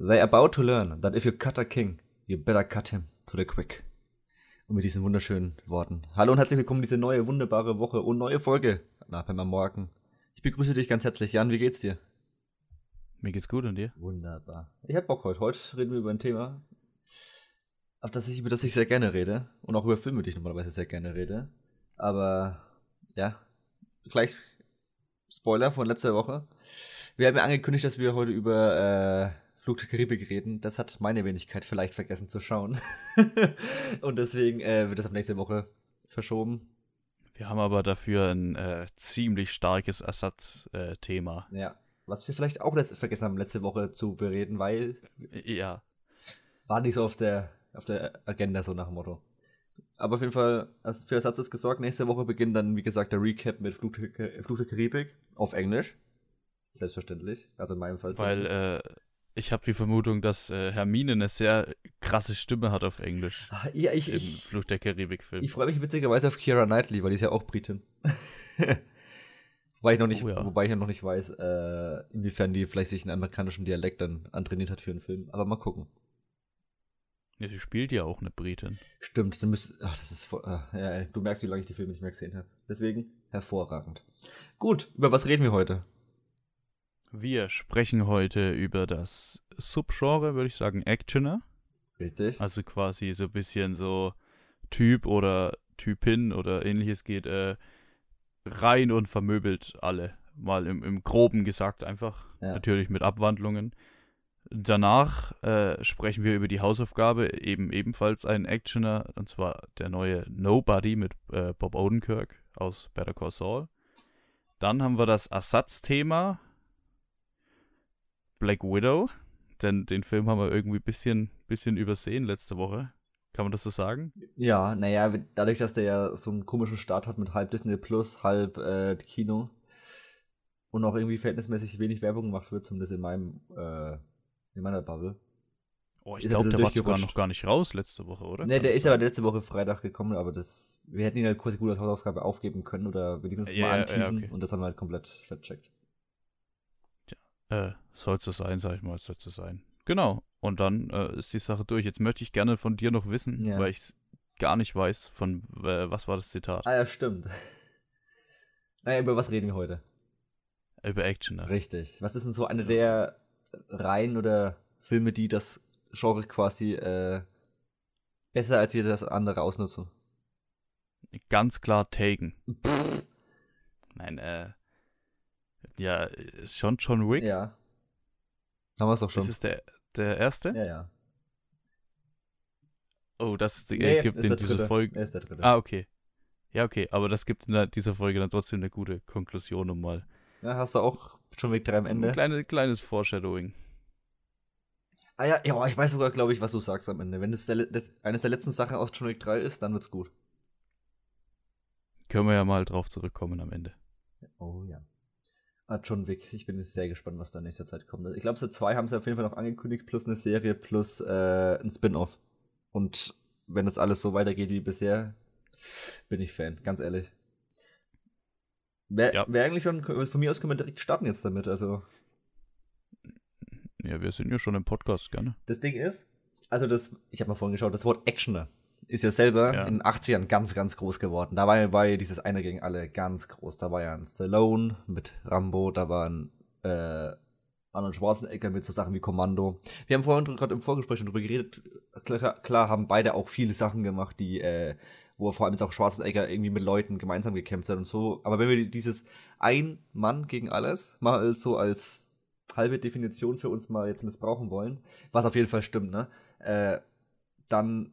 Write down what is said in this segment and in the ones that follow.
They about to learn that if you cut a king, you better cut him to the quick. Und mit diesen wunderschönen Worten. Hallo und herzlich willkommen in diese neue, wunderbare Woche und neue Folge nach beim Morgen. Ich begrüße dich ganz herzlich. Jan, wie geht's dir? Mir geht's gut und dir? Wunderbar. Ich hab Bock heute. Heute reden wir über ein Thema, auf das ich, über das ich sehr gerne rede. Und auch über Filme, die ich normalerweise sehr gerne rede. Aber, ja, gleich Spoiler von letzter Woche. Wir haben ja angekündigt, dass wir heute über äh, Flug der Karibik reden. Das hat meine Wenigkeit vielleicht vergessen zu schauen. und deswegen äh, wird das auf nächste Woche verschoben. Wir haben aber dafür ein äh, ziemlich starkes Ersatzthema. ja. Was wir vielleicht auch vergessen haben, letzte Woche zu bereden, weil ja. war nicht so auf der, auf der Agenda, so nach dem Motto. Aber auf jeden Fall, für Ersatz ist gesorgt. Nächste Woche beginnt dann, wie gesagt, der Recap mit Flug der, Flug der Karibik auf Englisch. Selbstverständlich. Also in meinem Fall. Weil äh, ich habe die Vermutung, dass äh, Hermine eine sehr krasse Stimme hat auf Englisch. Ah, ja, ich, Im ich, Fluch der Karibik-Film. ich freue mich witzigerweise auf Kira Knightley, weil die ist ja auch Britin. wobei ich noch nicht, Oh ja. wobei ich noch nicht weiß, äh, inwiefern die vielleicht sich einen amerikanischen Dialekt dann antrainiert hat für einen Film. Aber mal gucken. Ja, sie spielt ja auch eine Britin. Stimmt, dann müsste. Ach, das ist voll, ah, ja, du merkst, wie lange ich die Filme nicht mehr gesehen habe. Deswegen hervorragend. Gut, über was reden wir heute? Wir sprechen heute über das Subgenre, würde ich sagen, Actioner. Richtig. Also quasi so ein bisschen so Typ oder Typin oder ähnliches geht äh, rein und vermöbelt alle. Mal im, im Groben gesagt einfach. Ja. Natürlich mit Abwandlungen. Danach äh, sprechen wir über die Hausaufgabe, eben ebenfalls ein Actioner, und zwar der neue Nobody mit äh, Bob Odenkirk aus Better Call Saul. Dann haben wir das Ersatzthema Black Widow, denn den Film haben wir irgendwie ein bisschen, bisschen übersehen letzte Woche. Kann man das so sagen? Ja, naja, dadurch, dass der ja so einen komischen Start hat mit halb Disney Plus, halb äh, Kino und auch irgendwie verhältnismäßig wenig Werbung gemacht wird, zumindest in meinem, äh, in meiner Bubble. Oh, ich glaube, der war sogar noch gar nicht raus letzte Woche, oder? Ne, der ist aber sein? letzte Woche Freitag gekommen, aber das, wir hätten ihn halt quasi gut als Hausaufgabe aufgeben können oder wenigstens Ja, mal anteasen okay. und das haben wir halt komplett vercheckt. Äh, soll es sein, sag ich mal, soll es sein. Genau. Und dann äh, ist die Sache durch. Jetzt möchte ich gerne von dir noch wissen, Ja. weil ich es gar nicht weiß, von äh, was war das Zitat? Ah ja, stimmt. naja, über was reden wir heute? Über Actioner. Richtig. Was ist denn so eine der Reihen oder Filme, die das Genre quasi äh, besser als jedes andere ausnutzen? Ganz klar Taken. Nein, äh. Ja, ist schon John Wick. Ja. Haben wir es doch schon. Das ist der, der erste? ja, ja. Oh, das äh, Nee, gibt in dieser. Folge. Er ist der dritte. Ah, okay. Ja, okay, aber das gibt in der- dieser Folge dann trotzdem eine gute Konklusion und mal Ja, hast du auch schon Weg 3 am Ende? ein kleine, kleines Foreshadowing. Ah ja, ja, ich weiß sogar, glaube ich, was du sagst am Ende. Wenn es der, le- das, eines der letzten Sachen aus John Wick 3 ist, dann wird's gut. Können wir ja mal drauf zurückkommen am Ende. Oh ja. Ah, John Wick. Ich bin sehr gespannt, was da in nächster Zeit kommt. Ich glaube, so zwei haben sie auf jeden Fall noch angekündigt, plus eine Serie, plus äh, ein Spin-off. Und wenn das alles so weitergeht wie bisher, bin ich Fan, ganz ehrlich. Wäre Ja. wär eigentlich schon, von mir aus können wir direkt starten jetzt damit. Also, Ja, wir sind ja schon im Podcast, gerne. das Ding ist, also das, ich habe mal vorhin geschaut, das Wort Actioner ist ja selber Ja. in den 80ern ganz, ganz groß geworden. Da war, ja- war ja dieses Einer gegen alle ganz groß. Da war ja ein Stallone mit Rambo, da war ein äh, Arnold Schwarzenegger mit so Sachen wie Kommando. Wir haben vorhin gerade im Vorgespräch schon drüber geredet. Klar, klar haben beide auch viele Sachen gemacht, die, äh, wo vor allem jetzt auch Schwarzenegger irgendwie mit Leuten gemeinsam gekämpft hat und so. Aber wenn wir dieses ein Mann gegen alles mal so als halbe Definition für uns mal jetzt missbrauchen wollen, was auf jeden Fall stimmt, ne? Äh, dann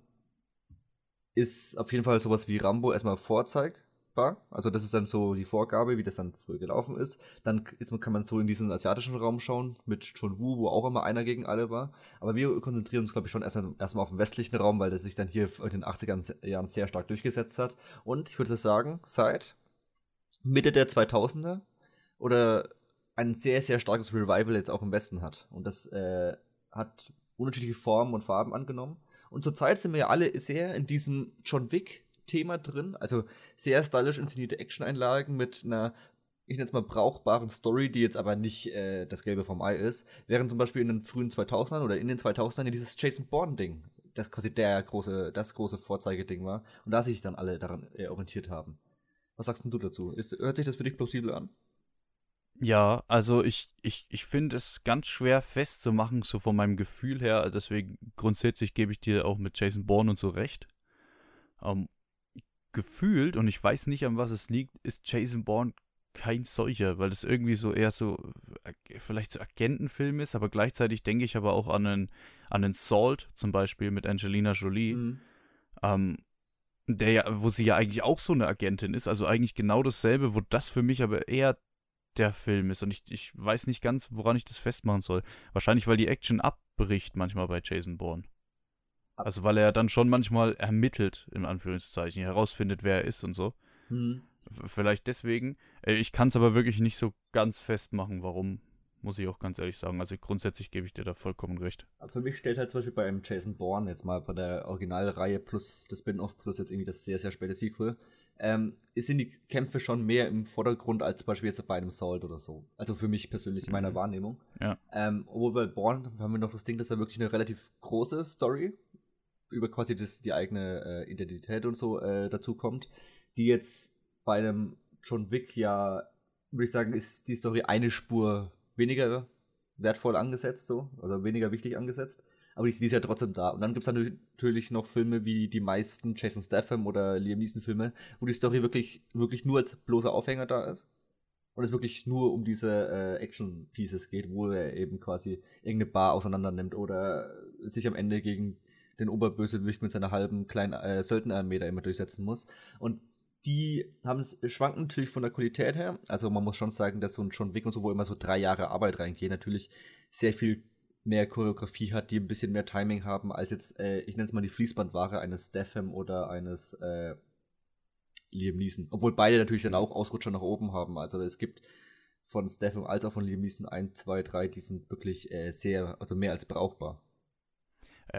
ist auf jeden Fall sowas wie Rambo erstmal vorzeigbar. Also das ist dann so die Vorgabe, wie das dann früher gelaufen ist. Dann ist, man- kann man so in diesen asiatischen Raum schauen mit John Woo, wo auch immer einer gegen alle war. Aber wir konzentrieren uns, glaube ich, schon erstmal, erstmal auf den westlichen Raum, weil das sich dann hier in den 80er Jahren sehr stark durchgesetzt hat. Und ich würde sagen, seit Mitte der 2000er oder ein sehr, sehr starkes Revival jetzt auch im Westen hat. Und das äh, hat unterschiedliche Formen und Farben angenommen. Und zurzeit sind wir ja alle sehr in diesem John Wick-Thema drin. Also sehr stylisch inszenierte Action-Einlagen mit einer ich nenne es mal brauchbaren Story, die jetzt aber nicht äh, das Gelbe vom Ei ist, während zum Beispiel in den frühen 2000ern oder in den 2000ern dieses Jason Bourne-Ding, das quasi der große, das große Vorzeigeding war und da sich dann alle daran äh, orientiert haben. Was sagst du dazu? Ist, hört sich das für dich plausibel an? Ja, also ich, ich, ich finde es ganz schwer festzumachen, so von meinem Gefühl her. Deswegen grundsätzlich gebe ich dir auch mit Jason Bourne und so recht. Ähm, gefühlt, und ich weiß nicht, an was es liegt, ist Jason Bourne kein solcher, weil es irgendwie so eher so, äh, vielleicht so Agentenfilm ist, aber gleichzeitig denke ich aber auch an einen, an einen Salt zum Beispiel mit Angelina Jolie, mhm. ähm, der ja, wo sie ja eigentlich auch so eine Agentin ist, also eigentlich genau dasselbe, wo das für mich aber eher der Film ist und ich, ich weiß nicht ganz, woran ich das festmachen soll. Wahrscheinlich, weil die Action abbricht manchmal bei Jason Bourne. Also weil er dann schon manchmal ermittelt, in Anführungszeichen, herausfindet, wer er ist und so. Mhm. Vielleicht deswegen. Äh, ich kann es aber wirklich nicht so ganz festmachen, warum, muss ich auch ganz ehrlich sagen. Also grundsätzlich gebe ich dir da vollkommen recht. Für mich stellt halt zum Beispiel bei einem Jason Bourne jetzt mal bei der Originalreihe plus das Spin-off plus jetzt irgendwie das sehr, sehr späte Sequel, ähm, sind die Kämpfe schon mehr im Vordergrund als zum Beispiel jetzt bei einem Salt oder so. Also für mich persönlich in meiner mhm. Wahrnehmung. Ja. Ähm, obwohl bei Bourne haben wir noch das Ding, dass da wirklich eine relativ große Story über quasi das, die eigene äh, Identität und so äh, dazu kommt, die jetzt bei einem John Wick ja, würde ich sagen, ist die Story eine Spur weniger wertvoll angesetzt, so, also weniger wichtig angesetzt. Aber die, die ist ja trotzdem da. Und dann gibt es natürlich noch Filme wie die meisten Jason Statham oder Liam Neeson Filme, wo die Story wirklich, wirklich nur als bloßer Aufhänger da ist. Und es wirklich nur um diese äh, Action-Pieces geht, wo er eben quasi irgendeine Bar auseinander nimmt oder sich am Ende gegen den Oberbösewicht mit seiner halben kleinen äh, Söldnerarmee da immer durchsetzen muss. Und die haben schwanken natürlich von der Qualität her. Also man muss schon sagen, dass so ein John Wick und so, wo immer so drei Jahre Arbeit reingehen, natürlich sehr viel mehr Choreografie hat, die ein bisschen mehr Timing haben, als jetzt, äh, ich nenne es mal die Fließbandware eines Statham oder eines äh, Liam Neeson. Obwohl beide natürlich dann auch Ausrutscher nach oben haben. Also es gibt von Statham als auch von Liam Neeson ein, zwei, drei, die sind wirklich äh, sehr, also mehr als brauchbar.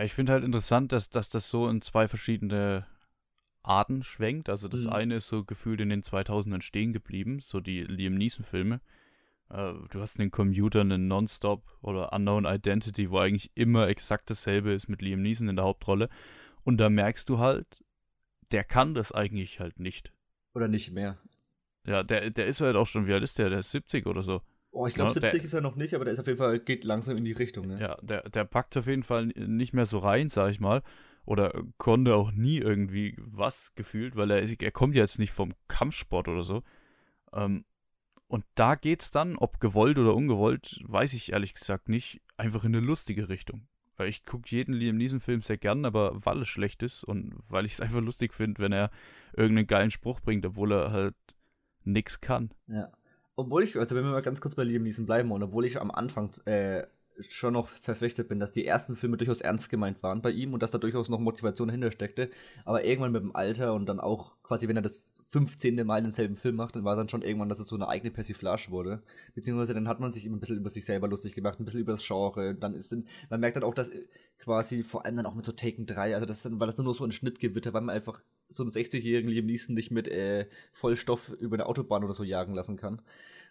Ich finde halt interessant, dass, dass das so in zwei verschiedene Arten schwenkt. Also das mhm. eine ist so gefühlt in den 2000ern stehen geblieben, so die Liam Neeson-Filme. Äh, du hast in den Computer einen Nonstop oder Unknown Identity, wo eigentlich immer exakt dasselbe ist mit Liam Neeson in der Hauptrolle. Und da merkst du halt, der kann das eigentlich halt nicht. Oder nicht mehr. Ja, der, der ist halt auch schon, wie alt ist der? Der ist 70 oder so. Oh, ich glaube, ja, 70 der, ist er noch nicht, aber der ist auf jeden Fall, geht langsam in die Richtung. Ne? Ja, der, der packt auf jeden Fall nicht mehr so rein, sag ich mal oder konnte auch nie irgendwie was gefühlt, weil er, er kommt ja jetzt nicht vom Kampfsport oder so. Ähm, und da geht's dann, ob gewollt oder ungewollt, weiß ich ehrlich gesagt nicht, einfach in eine lustige Richtung. Ich gucke jeden Liam Neeson-Film sehr gern, aber weil es schlecht ist und weil ich es einfach lustig finde, wenn er irgendeinen geilen Spruch bringt, obwohl er halt nix kann. Ja. Obwohl ich, also wenn wir mal ganz kurz bei Liam Neeson bleiben und obwohl ich am Anfang äh, schon noch verpflichtet bin, dass die ersten Filme durchaus ernst gemeint waren bei ihm und dass da durchaus noch Motivation hintersteckte. Aber irgendwann mit dem Alter und dann auch quasi, wenn er das 15. Mal denselben Film macht, dann war dann schon irgendwann, dass es so eine eigene Persiflage wurde. Beziehungsweise dann hat man sich immer ein bisschen über sich selber lustig gemacht, ein bisschen über das Genre. Dann ist dann, man merkt dann auch, dass quasi vor allem dann auch mit so Taken 3, also das dann, war das nur so ein Schnittgewitter, weil man einfach so einen 60-jährigen Liam Neeson nicht mit äh, Vollstoff über eine Autobahn oder so jagen lassen kann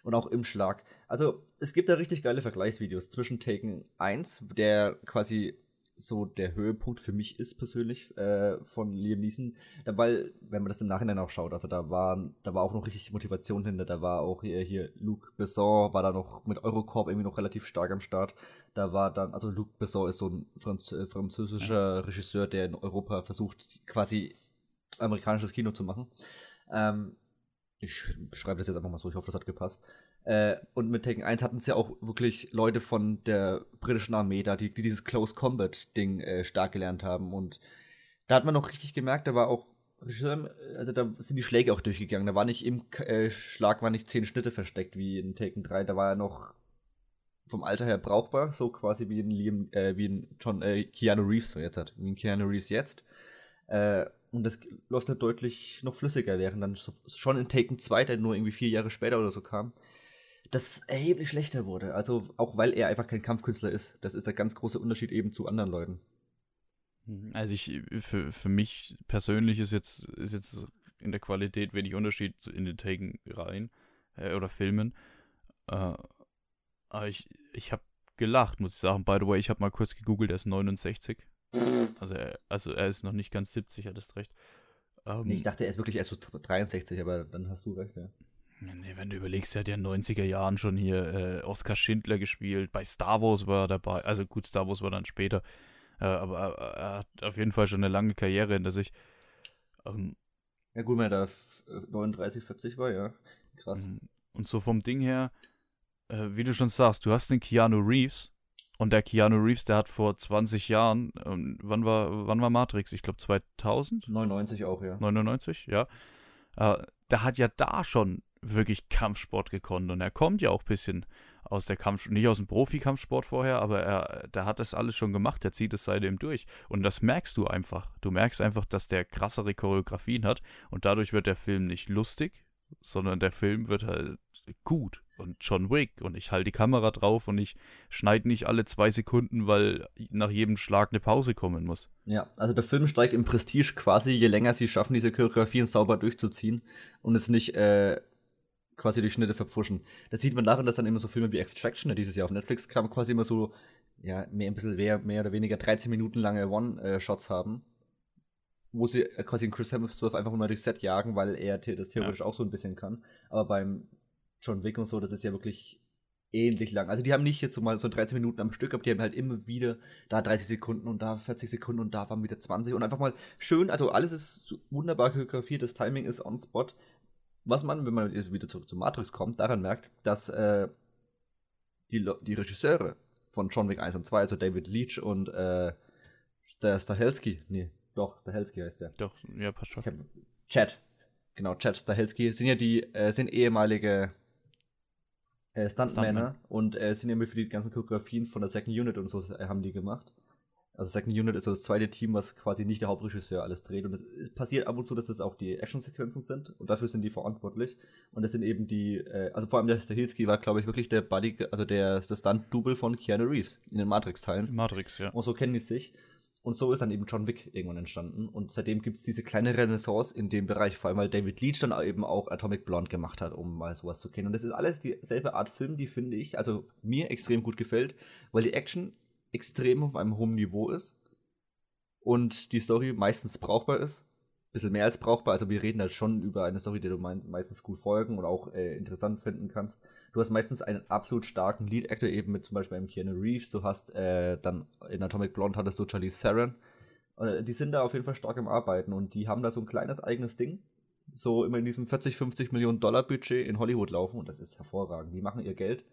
und auch im Schlag. Also es gibt da richtig geile Vergleichsvideos zwischen Taken 1, der quasi so der Höhepunkt für mich ist persönlich äh, von Liam Neeson, da, weil wenn man das im Nachhinein auch schaut, also da war da war auch noch richtig Motivation hinter, da war auch hier, hier Luc Besson war da noch mit Eurocorp irgendwie noch relativ stark am Start. Da war dann also Luc Besson ist so ein Franz äh, französischer Regisseur, der in Europa versucht quasi amerikanisches Kino zu machen. Ähm, ich beschreibe das jetzt einfach mal so, ich hoffe, das hat gepasst. Äh, und mit Taken 1 hatten es ja auch wirklich Leute von der britischen Armee da, die, die dieses Close Combat-Ding äh, stark gelernt haben. Und da hat man noch richtig gemerkt, da war auch, also da sind die Schläge auch durchgegangen. Da war nicht im äh, Schlag, war nicht zehn Schnitte versteckt wie in Taken 3. Da war er noch vom Alter her brauchbar, so quasi wie in Liam, äh, wie in John, äh, Keanu Reeves so jetzt hat, wie in Keanu Reeves jetzt. Äh, und das läuft halt deutlich noch flüssiger, während dann schon in Taken 2, der nur irgendwie vier Jahre später oder so kam, das erheblich schlechter wurde. Also auch weil er einfach kein Kampfkünstler ist. Das ist der ganz große Unterschied eben zu anderen Leuten. Mhm. Also ich, für, für mich persönlich ist jetzt, ist jetzt in der Qualität wenig Unterschied in den Taken rein. äh, oder Filmen. Äh, aber ich, ich habe gelacht, muss ich sagen. By the way, ich habe mal kurz gegoogelt, er ist 69. Also er, also er ist noch nicht ganz 70, hattest recht. Ähm, nee, ich dachte, er ist wirklich erst so 63, aber dann hast du recht, ja. Nee, wenn du überlegst, er hat ja in den 90er Jahren schon hier äh, Oscar Schindler gespielt, bei Star Wars war er dabei, also gut, Star Wars war dann später, äh, aber er, er, hat auf jeden Fall schon eine lange Karriere hinter sich. Ähm, ja gut, wenn er da 39, 40 war, ja, krass. Mhm. Und so vom Ding her, äh, wie du schon sagst, du hast den Keanu Reeves, und der Keanu Reeves, der hat vor 20 Jahren, ähm, wann war, wann war Matrix? Ich glaube 2000? 99 auch, ja. 99, ja. Äh, der hat ja da schon wirklich Kampfsport gekonnt und er kommt ja auch ein bisschen aus der Kampfsport, nicht aus dem Profi-Kampfsport vorher, aber er, der hat das alles schon gemacht, der zieht es seitdem durch. Und das merkst du einfach. Du merkst einfach, dass der krassere Choreografien hat und dadurch wird der Film nicht lustig, sondern der Film wird halt gut und John Wick und ich halte die Kamera drauf und ich schneide nicht alle zwei Sekunden, weil nach jedem Schlag eine Pause kommen muss. Ja, also der Film steigt im Prestige quasi, je länger sie schaffen, diese Choreografien sauber durchzuziehen und es nicht äh, quasi die Schnitte verpfuschen. Das sieht man darin, dass dann immer so Filme wie Extraction, der dieses Jahr auf Netflix kam, quasi immer so, ja, mehr, ein bisschen mehr, mehr oder weniger 13 Minuten lange One-Shots haben wo sie quasi in Chris Hemsworth einfach mal durchs Set jagen, weil er das theoretisch ja. auch so ein bisschen kann. Aber beim John Wick und so, das ist ja wirklich ähnlich lang. Also die haben nicht jetzt so mal so 13 Minuten am Stück, aber die haben halt immer wieder da 30 Sekunden und da 40 Sekunden und da waren wieder 20 und einfach mal schön, also alles ist wunderbar choreografiert, das Timing ist on spot. Was man, wenn man wieder zurück zu Matrix kommt, daran merkt, dass äh, die, die Regisseure von John Wick 1 und 2, also David Leach und äh, der Stahelski, nee, doch, Stahelski heißt der. Doch, ja, passt schon. Chad, genau, Chad Stahelski, sind ja die, äh, sind ehemalige äh, Stuntmänner und äh, sind immer für die ganzen Choreografien von der Second Unit und so äh, haben die gemacht. Also Second Unit ist so das zweite Team, was quasi nicht der Hauptregisseur alles dreht. Und es passiert ab und zu, dass es auch die Actionsequenzen sind und dafür sind die verantwortlich. Und das sind eben die, äh, also vor allem der Stahelski war, glaube ich, wirklich der Buddy, also der, der Stunt-Double von Keanu Reeves in den Matrix-Teilen. Matrix, ja. Und so kennen die sich. Und so ist dann eben John Wick irgendwann entstanden. Und seitdem gibt es diese kleine Renaissance in dem Bereich, vor allem weil David Leach dann eben auch Atomic Blonde gemacht hat, um mal sowas zu kennen. Und das ist alles dieselbe Art Film, die finde ich, also mir extrem gut gefällt, weil die Action extrem auf einem hohen Niveau ist und die Story meistens brauchbar ist bisschen mehr als brauchbar. Also wir reden halt schon über eine Story, die du meistens gut folgen und auch äh, interessant finden kannst. Du hast meistens einen absolut starken Lead-Actor, eben mit zum Beispiel einem Keanu Reeves. Du hast äh, dann in Atomic Blonde hattest du Charlize Theron. Äh, die sind da auf jeden Fall stark im Arbeiten und die haben da so ein kleines eigenes Ding. So immer in diesem 40, 50 Millionen Dollar Budget in Hollywood laufen und das ist hervorragend. Die machen ihr Geld.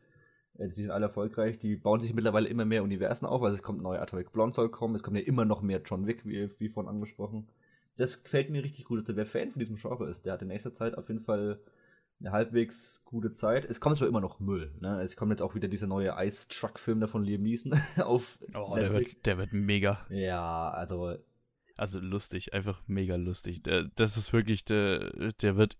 Äh, die sind alle erfolgreich. Die bauen sich mittlerweile immer mehr Universen auf. Also es kommt ein neuer Atomic Blonde soll kommen. Es kommt ja immer noch mehr John Wick, wie, wie vorhin angesprochen das gefällt mir richtig gut. Also wer Fan von diesem Genre ist, der hat in nächster Zeit auf jeden Fall eine halbwegs gute Zeit. Es kommt zwar immer noch Müll, ne? Es kommt jetzt auch wieder dieser neue Ice Truck Film da von Liam Neeson auf. Oh, der wird, der wird mega. Ja, also. Also lustig, einfach mega lustig. Der, das ist wirklich, der, der wird,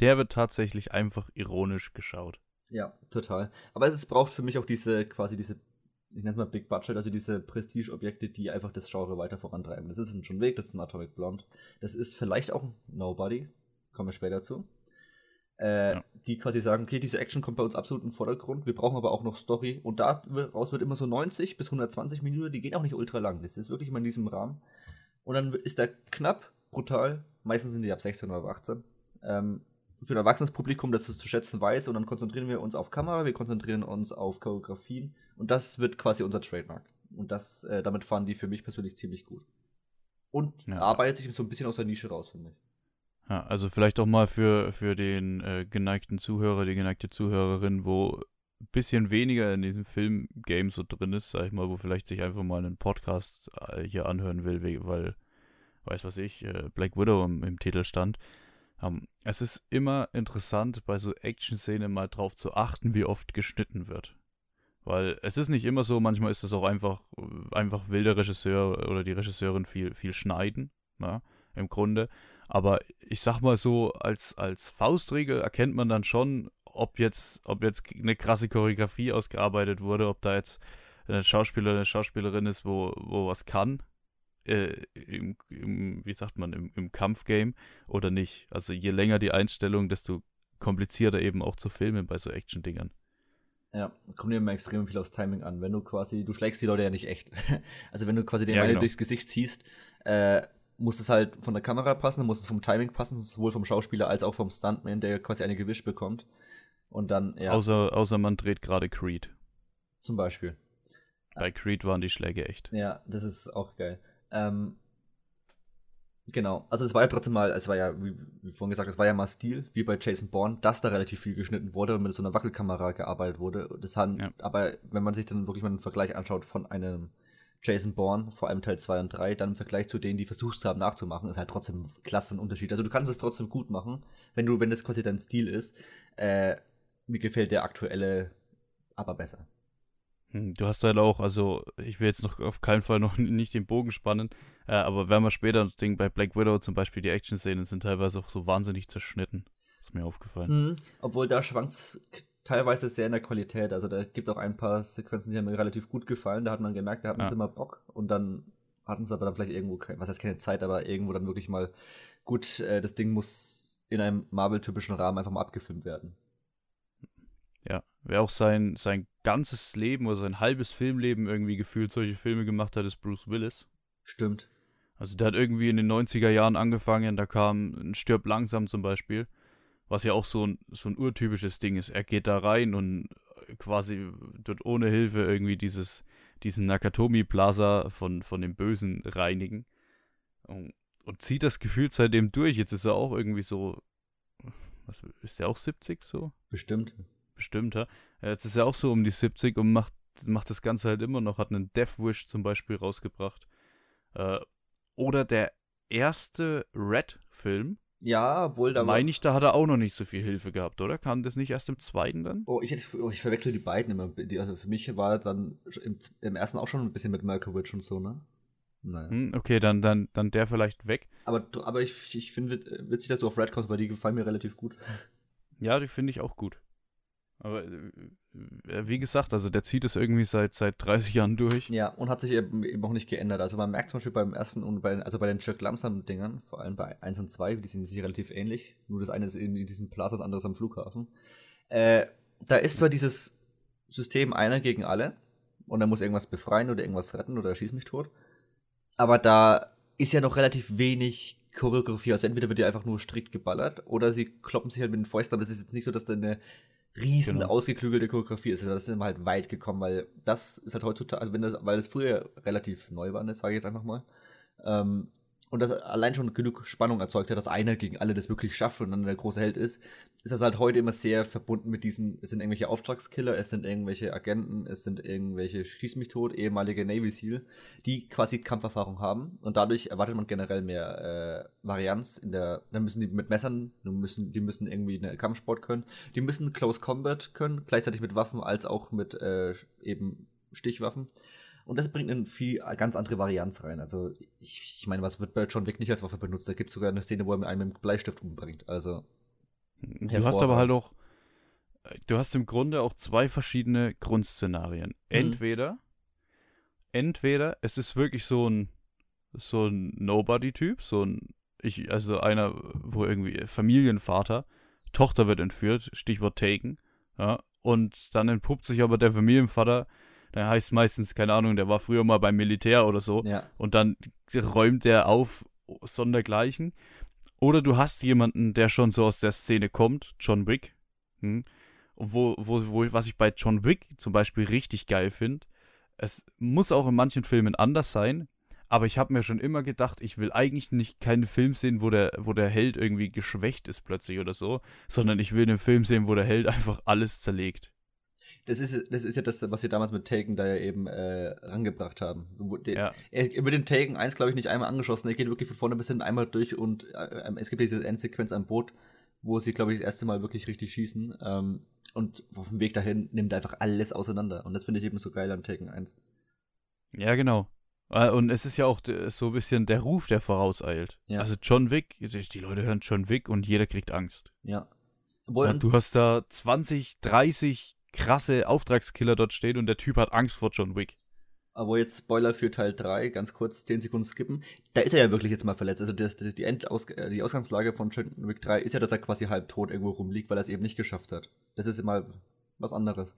der wird tatsächlich einfach ironisch geschaut. Ja, total. Aber es braucht für mich auch diese, quasi diese ich nenne es mal Big Budget, also diese Prestige-Objekte, die einfach das Genre weiter vorantreiben. Das ist ein John Wick, das ist ein Atomic Blonde, das ist vielleicht auch ein Nobody, kommen wir später zu. Äh, ja. Die quasi sagen, okay, diese Action kommt bei uns absolut in den Vordergrund, wir brauchen aber auch noch Story und daraus wird immer so 90 bis 120 Minuten, die gehen auch nicht ultra lang, das ist wirklich immer in diesem Rahmen. Und dann ist der knapp, brutal, meistens sind die ab 16 oder 18. Ähm, für ein erwachsenes Publikum, das es zu schätzen weiß und dann konzentrieren wir uns auf Kamera, wir konzentrieren uns auf Choreografien und das wird quasi unser Trademark. Und das, äh, damit fahren die für mich persönlich ziemlich gut. Und ja. arbeitet sich so ein bisschen aus der Nische raus, finde ich. Ja, also vielleicht auch mal für, für den äh, geneigten Zuhörer, die geneigte Zuhörerin, wo ein bisschen weniger in diesem Film-Game so drin ist, sag ich mal, wo vielleicht sich einfach mal einen Podcast äh, hier anhören will, weil, weiß was ich, äh, Black Widow im, im Titel stand. Um, ähm, es ist immer interessant, bei so Action-Szenen mal drauf zu achten, wie oft geschnitten wird. Weil es ist nicht immer so, manchmal ist es auch einfach, einfach will der Regisseur oder die Regisseurin viel, viel schneiden, na, ne, im Grunde. Aber ich sag mal so, als, als Faustregel erkennt man dann schon, ob jetzt, ob jetzt eine krasse Choreografie ausgearbeitet wurde, ob da jetzt ein Schauspieler, eine Schauspielerin ist, wo, wo was kann, äh, im, im, wie sagt man, im, im Kampfgame oder nicht. Also je länger die Einstellung, desto komplizierter eben auch zu filmen bei so Action-Dingern. Ja, kommt immer extrem viel aufs Timing an. Wenn du quasi, du schlägst die Leute ja nicht echt. Also wenn du quasi den Ja, genau. durchs Gesicht ziehst, äh, muss es halt von der Kamera passen, muss es vom Timing passen, sowohl vom Schauspieler als auch vom Stuntman, der quasi eine gewischt bekommt. Und dann, ja, Außer, außer man dreht gerade Creed. zum Beispiel. Bei Creed waren die Schläge echt. Ja, das ist auch geil. Ähm, genau, also es war ja trotzdem mal, es war ja, wie, wie vorhin gesagt, es war ja mal Stil, wie bei Jason Bourne, dass da relativ viel geschnitten wurde und mit so einer Wackelkamera gearbeitet wurde. Das haben, Ja. aber wenn man sich dann wirklich mal einen Vergleich anschaut von einem Jason Bourne, vor allem Teil 2 und 3, dann im Vergleich zu denen, die versucht haben nachzumachen, ist halt trotzdem ein klasse Unterschied. Also du kannst es trotzdem gut machen, wenn du, wenn das quasi dein Stil ist. Äh, mir gefällt der aktuelle aber besser. Hm, Du hast halt auch, also ich will jetzt noch auf keinen Fall noch nicht den Bogen spannen, äh, aber wenn man später das Ding bei Black Widow zum Beispiel, die Action-Szenen sind teilweise auch so wahnsinnig zerschnitten. Ist mir aufgefallen. Mhm. Obwohl da schwankt teilweise sehr in der Qualität. Also da gibt es auch ein paar Sequenzen, die haben mir relativ gut gefallen. Da hat man gemerkt, da hatten Ja. sie immer Bock und dann hatten sie aber dann vielleicht irgendwo, kein, was heißt keine Zeit, aber irgendwo dann wirklich mal, gut, äh, das Ding muss in einem Marvel-typischen Rahmen einfach mal abgefilmt werden. Ja, wer auch sein, sein ganzes Leben oder sein halbes Filmleben irgendwie gefühlt solche Filme gemacht hat, ist Bruce Willis. Stimmt. Also der hat irgendwie in den 90er Jahren angefangen, da kam ein Stirb langsam zum Beispiel, was ja auch so ein, so ein urtypisches Ding ist. Er geht da rein und quasi dort ohne Hilfe irgendwie dieses, diesen Nakatomi Plaza von, von dem Bösen reinigen und, und zieht das Gefühl seitdem durch. Jetzt ist er auch irgendwie so, was ist er auch 70 so? Bestimmt. Bestimmt, ja. Jetzt ist er auch so um die 70 und macht, macht das Ganze halt immer noch, hat einen Death Wish zum Beispiel rausgebracht. Äh, oder der erste Red-Film, Ja, obwohl da meine ich, da hat er auch noch nicht so viel Hilfe gehabt, oder? Kam das nicht erst im zweiten dann? Oh, ich, oh, ich verwechsel die beiden immer. Die, also für mich war dann im, im ersten auch schon ein bisschen mit Malkovich und so, ne? Naja. Hm, okay, dann, dann, dann der vielleicht weg. Aber, aber ich, ich finde wit- witzig, dass du auf Red kommst, weil die gefallen mir relativ gut. Ja, die finde ich auch gut. Aber äh, äh, wie gesagt, also der zieht es irgendwie seit, seit 30 Jahren durch. Ja, und hat sich eben, eben auch nicht geändert. Also man merkt zum Beispiel beim ersten und bei, also bei den Chuck Lamsam-Dingern, vor allem bei 1 und 2, die sind sich relativ ähnlich. Nur das eine ist in, in diesem Plaza, das andere ist am Flughafen. Äh, da ist zwar dieses System einer gegen alle und er muss irgendwas befreien oder irgendwas retten oder er schießt mich tot. Aber da ist ja noch relativ wenig Choreografie. Also entweder wird ja einfach nur strikt geballert oder sie kloppen sich halt mit den Fäusten, aber es ist jetzt nicht so, dass da eine riesen Genau. ausgeklügelte Choreografie ist. Also das sind wir halt weit gekommen, weil das ist halt heutzutage, also wenn das, weil das früher relativ neu war, das sage ich jetzt einfach mal. Ähm, und das allein schon genug Spannung erzeugt hat, dass einer gegen alle das wirklich schafft und dann der große Held ist, ist das halt heute immer sehr verbunden mit diesen, es sind irgendwelche Auftragskiller, es sind irgendwelche Agenten, es sind irgendwelche Schieß mich tot, ehemalige Navy SEAL, die quasi Kampferfahrung haben und dadurch erwartet man generell mehr äh, Varianz in der, dann müssen die mit Messern, die müssen, die müssen irgendwie eine Kampfsport können, die müssen Close Combat können, gleichzeitig mit Waffen als auch mit äh, eben Stichwaffen. Und das bringt eine viel ganz andere Varianz rein. Also, ich, ich meine, was wird bei John Wick nicht als Waffe benutzt? Da gibt es sogar eine Szene, wo er mit einem Bleistift umbringt. Also, Du hast aber halt auch, äh, du hast im Grunde auch zwei verschiedene Grundszenarien. Entweder, entweder es ist wirklich so ein, so ein Nobody-Typ, so ein, ich, also einer, wo irgendwie Familienvater, Tochter wird entführt, Stichwort Taken, ja, und dann entpuppt sich aber der Familienvater, der heißt meistens, keine Ahnung, der war früher mal beim Militär oder so, ja. und dann räumt der auf sondergleichen. Oder du hast jemanden, der schon so aus der Szene kommt, John Wick. Hm? Wo, wo, wo, was ich bei John Wick zum Beispiel richtig geil finde, es muss auch in manchen Filmen anders sein, aber ich habe mir schon immer gedacht, ich will eigentlich nicht keinen Film sehen, wo der, wo der Held irgendwie geschwächt ist plötzlich oder so, sondern ich will einen Film sehen, wo der Held einfach alles zerlegt. Das ist, das ist ja das, was sie damals mit Taken da ja eben äh, rangebracht haben. Der- Ja. Er, er wird den Taken 1, glaube ich, nicht einmal angeschossen. Er geht wirklich von vorne bis hinten einmal durch und äh, es gibt diese Endsequenz am Boot, wo sie, glaube ich, das erste Mal wirklich richtig schießen. Ähm, und auf dem Weg dahin nimmt er einfach alles auseinander. Und das finde ich eben so geil an Taken 1. Ja, genau. Äh, Und es ist ja auch so ein bisschen der Ruf, der vorauseilt. Ja. Also John Wick, die Leute hören John Wick und jeder kriegt Angst. Ja. Obwohl, Ja, du hast da 20, 30 krasse Auftragskiller dort stehen und der Typ hat Angst vor John Wick. Aber jetzt Spoiler für Teil 3, ganz kurz, 10 Sekunden skippen. Da ist er ja wirklich jetzt mal verletzt. Also das, die, Endaus äh, die Ausgangslage von John Wick 3 ist ja, dass er quasi halb tot irgendwo rumliegt, weil er es eben nicht geschafft hat. Das ist immer was anderes.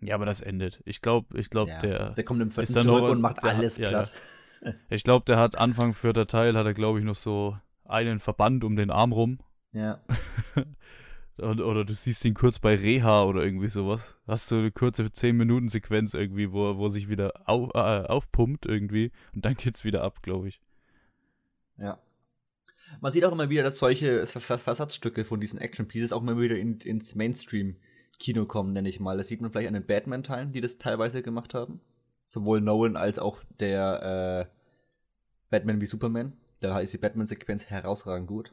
Ja, aber das endet. Ich glaube, ich glaube, ja, der. Der kommt im vierten zurück und macht alles hat, platt. Ja, ja. Ich glaube, der hat Anfang vierter Teil, hat er, glaube ich, noch so einen Verband um den Arm rum. Ja. oder, oder, du siehst ihn kurz bei Reha oder irgendwie sowas. Hast du eine kurze 10-Minuten-Sequenz irgendwie, wo, wo er sich wieder auf, äh, aufpumpt irgendwie und dann geht's wieder ab, glaube ich. Ja. Man sieht auch immer wieder, dass solche Versatzstücke von diesen Action-Pieces auch immer wieder in, ins Mainstream-Kino kommen, nenne ich mal. Das sieht man vielleicht an den Batman-Teilen, die das teilweise gemacht haben. Sowohl Nolan als auch der äh, Batman wie Superman. Da ist die Batman-Sequenz herausragend gut.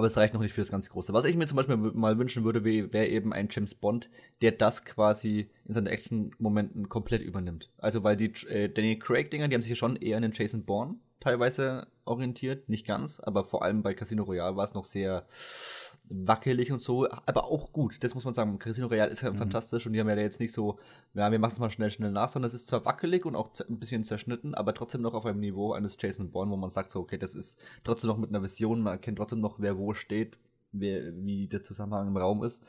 Aber es reicht noch nicht für das ganz Große. Was ich mir zum Beispiel mal wünschen würde, wäre eben ein James Bond, der das quasi in seinen Action-Momenten komplett übernimmt. Also, weil die äh, Daniel Craig-Dinger, die haben sich ja schon eher an den Jason Bourne teilweise orientiert. Nicht ganz, aber vor allem bei Casino Royale war es noch sehr wackelig und so, aber auch gut. Das muss man sagen. Casino Royale ist ja mhm. fantastisch und die haben ja jetzt nicht so, ja, wir machen es mal schnell, schnell nach, sondern es ist zwar wackelig und auch ein bisschen zerschnitten, aber trotzdem noch auf einem Niveau eines Jason Bourne, wo man sagt so, okay, das ist trotzdem noch mit einer Vision, man erkennt trotzdem noch, wer wo steht, wer, wie der Zusammenhang im Raum ist,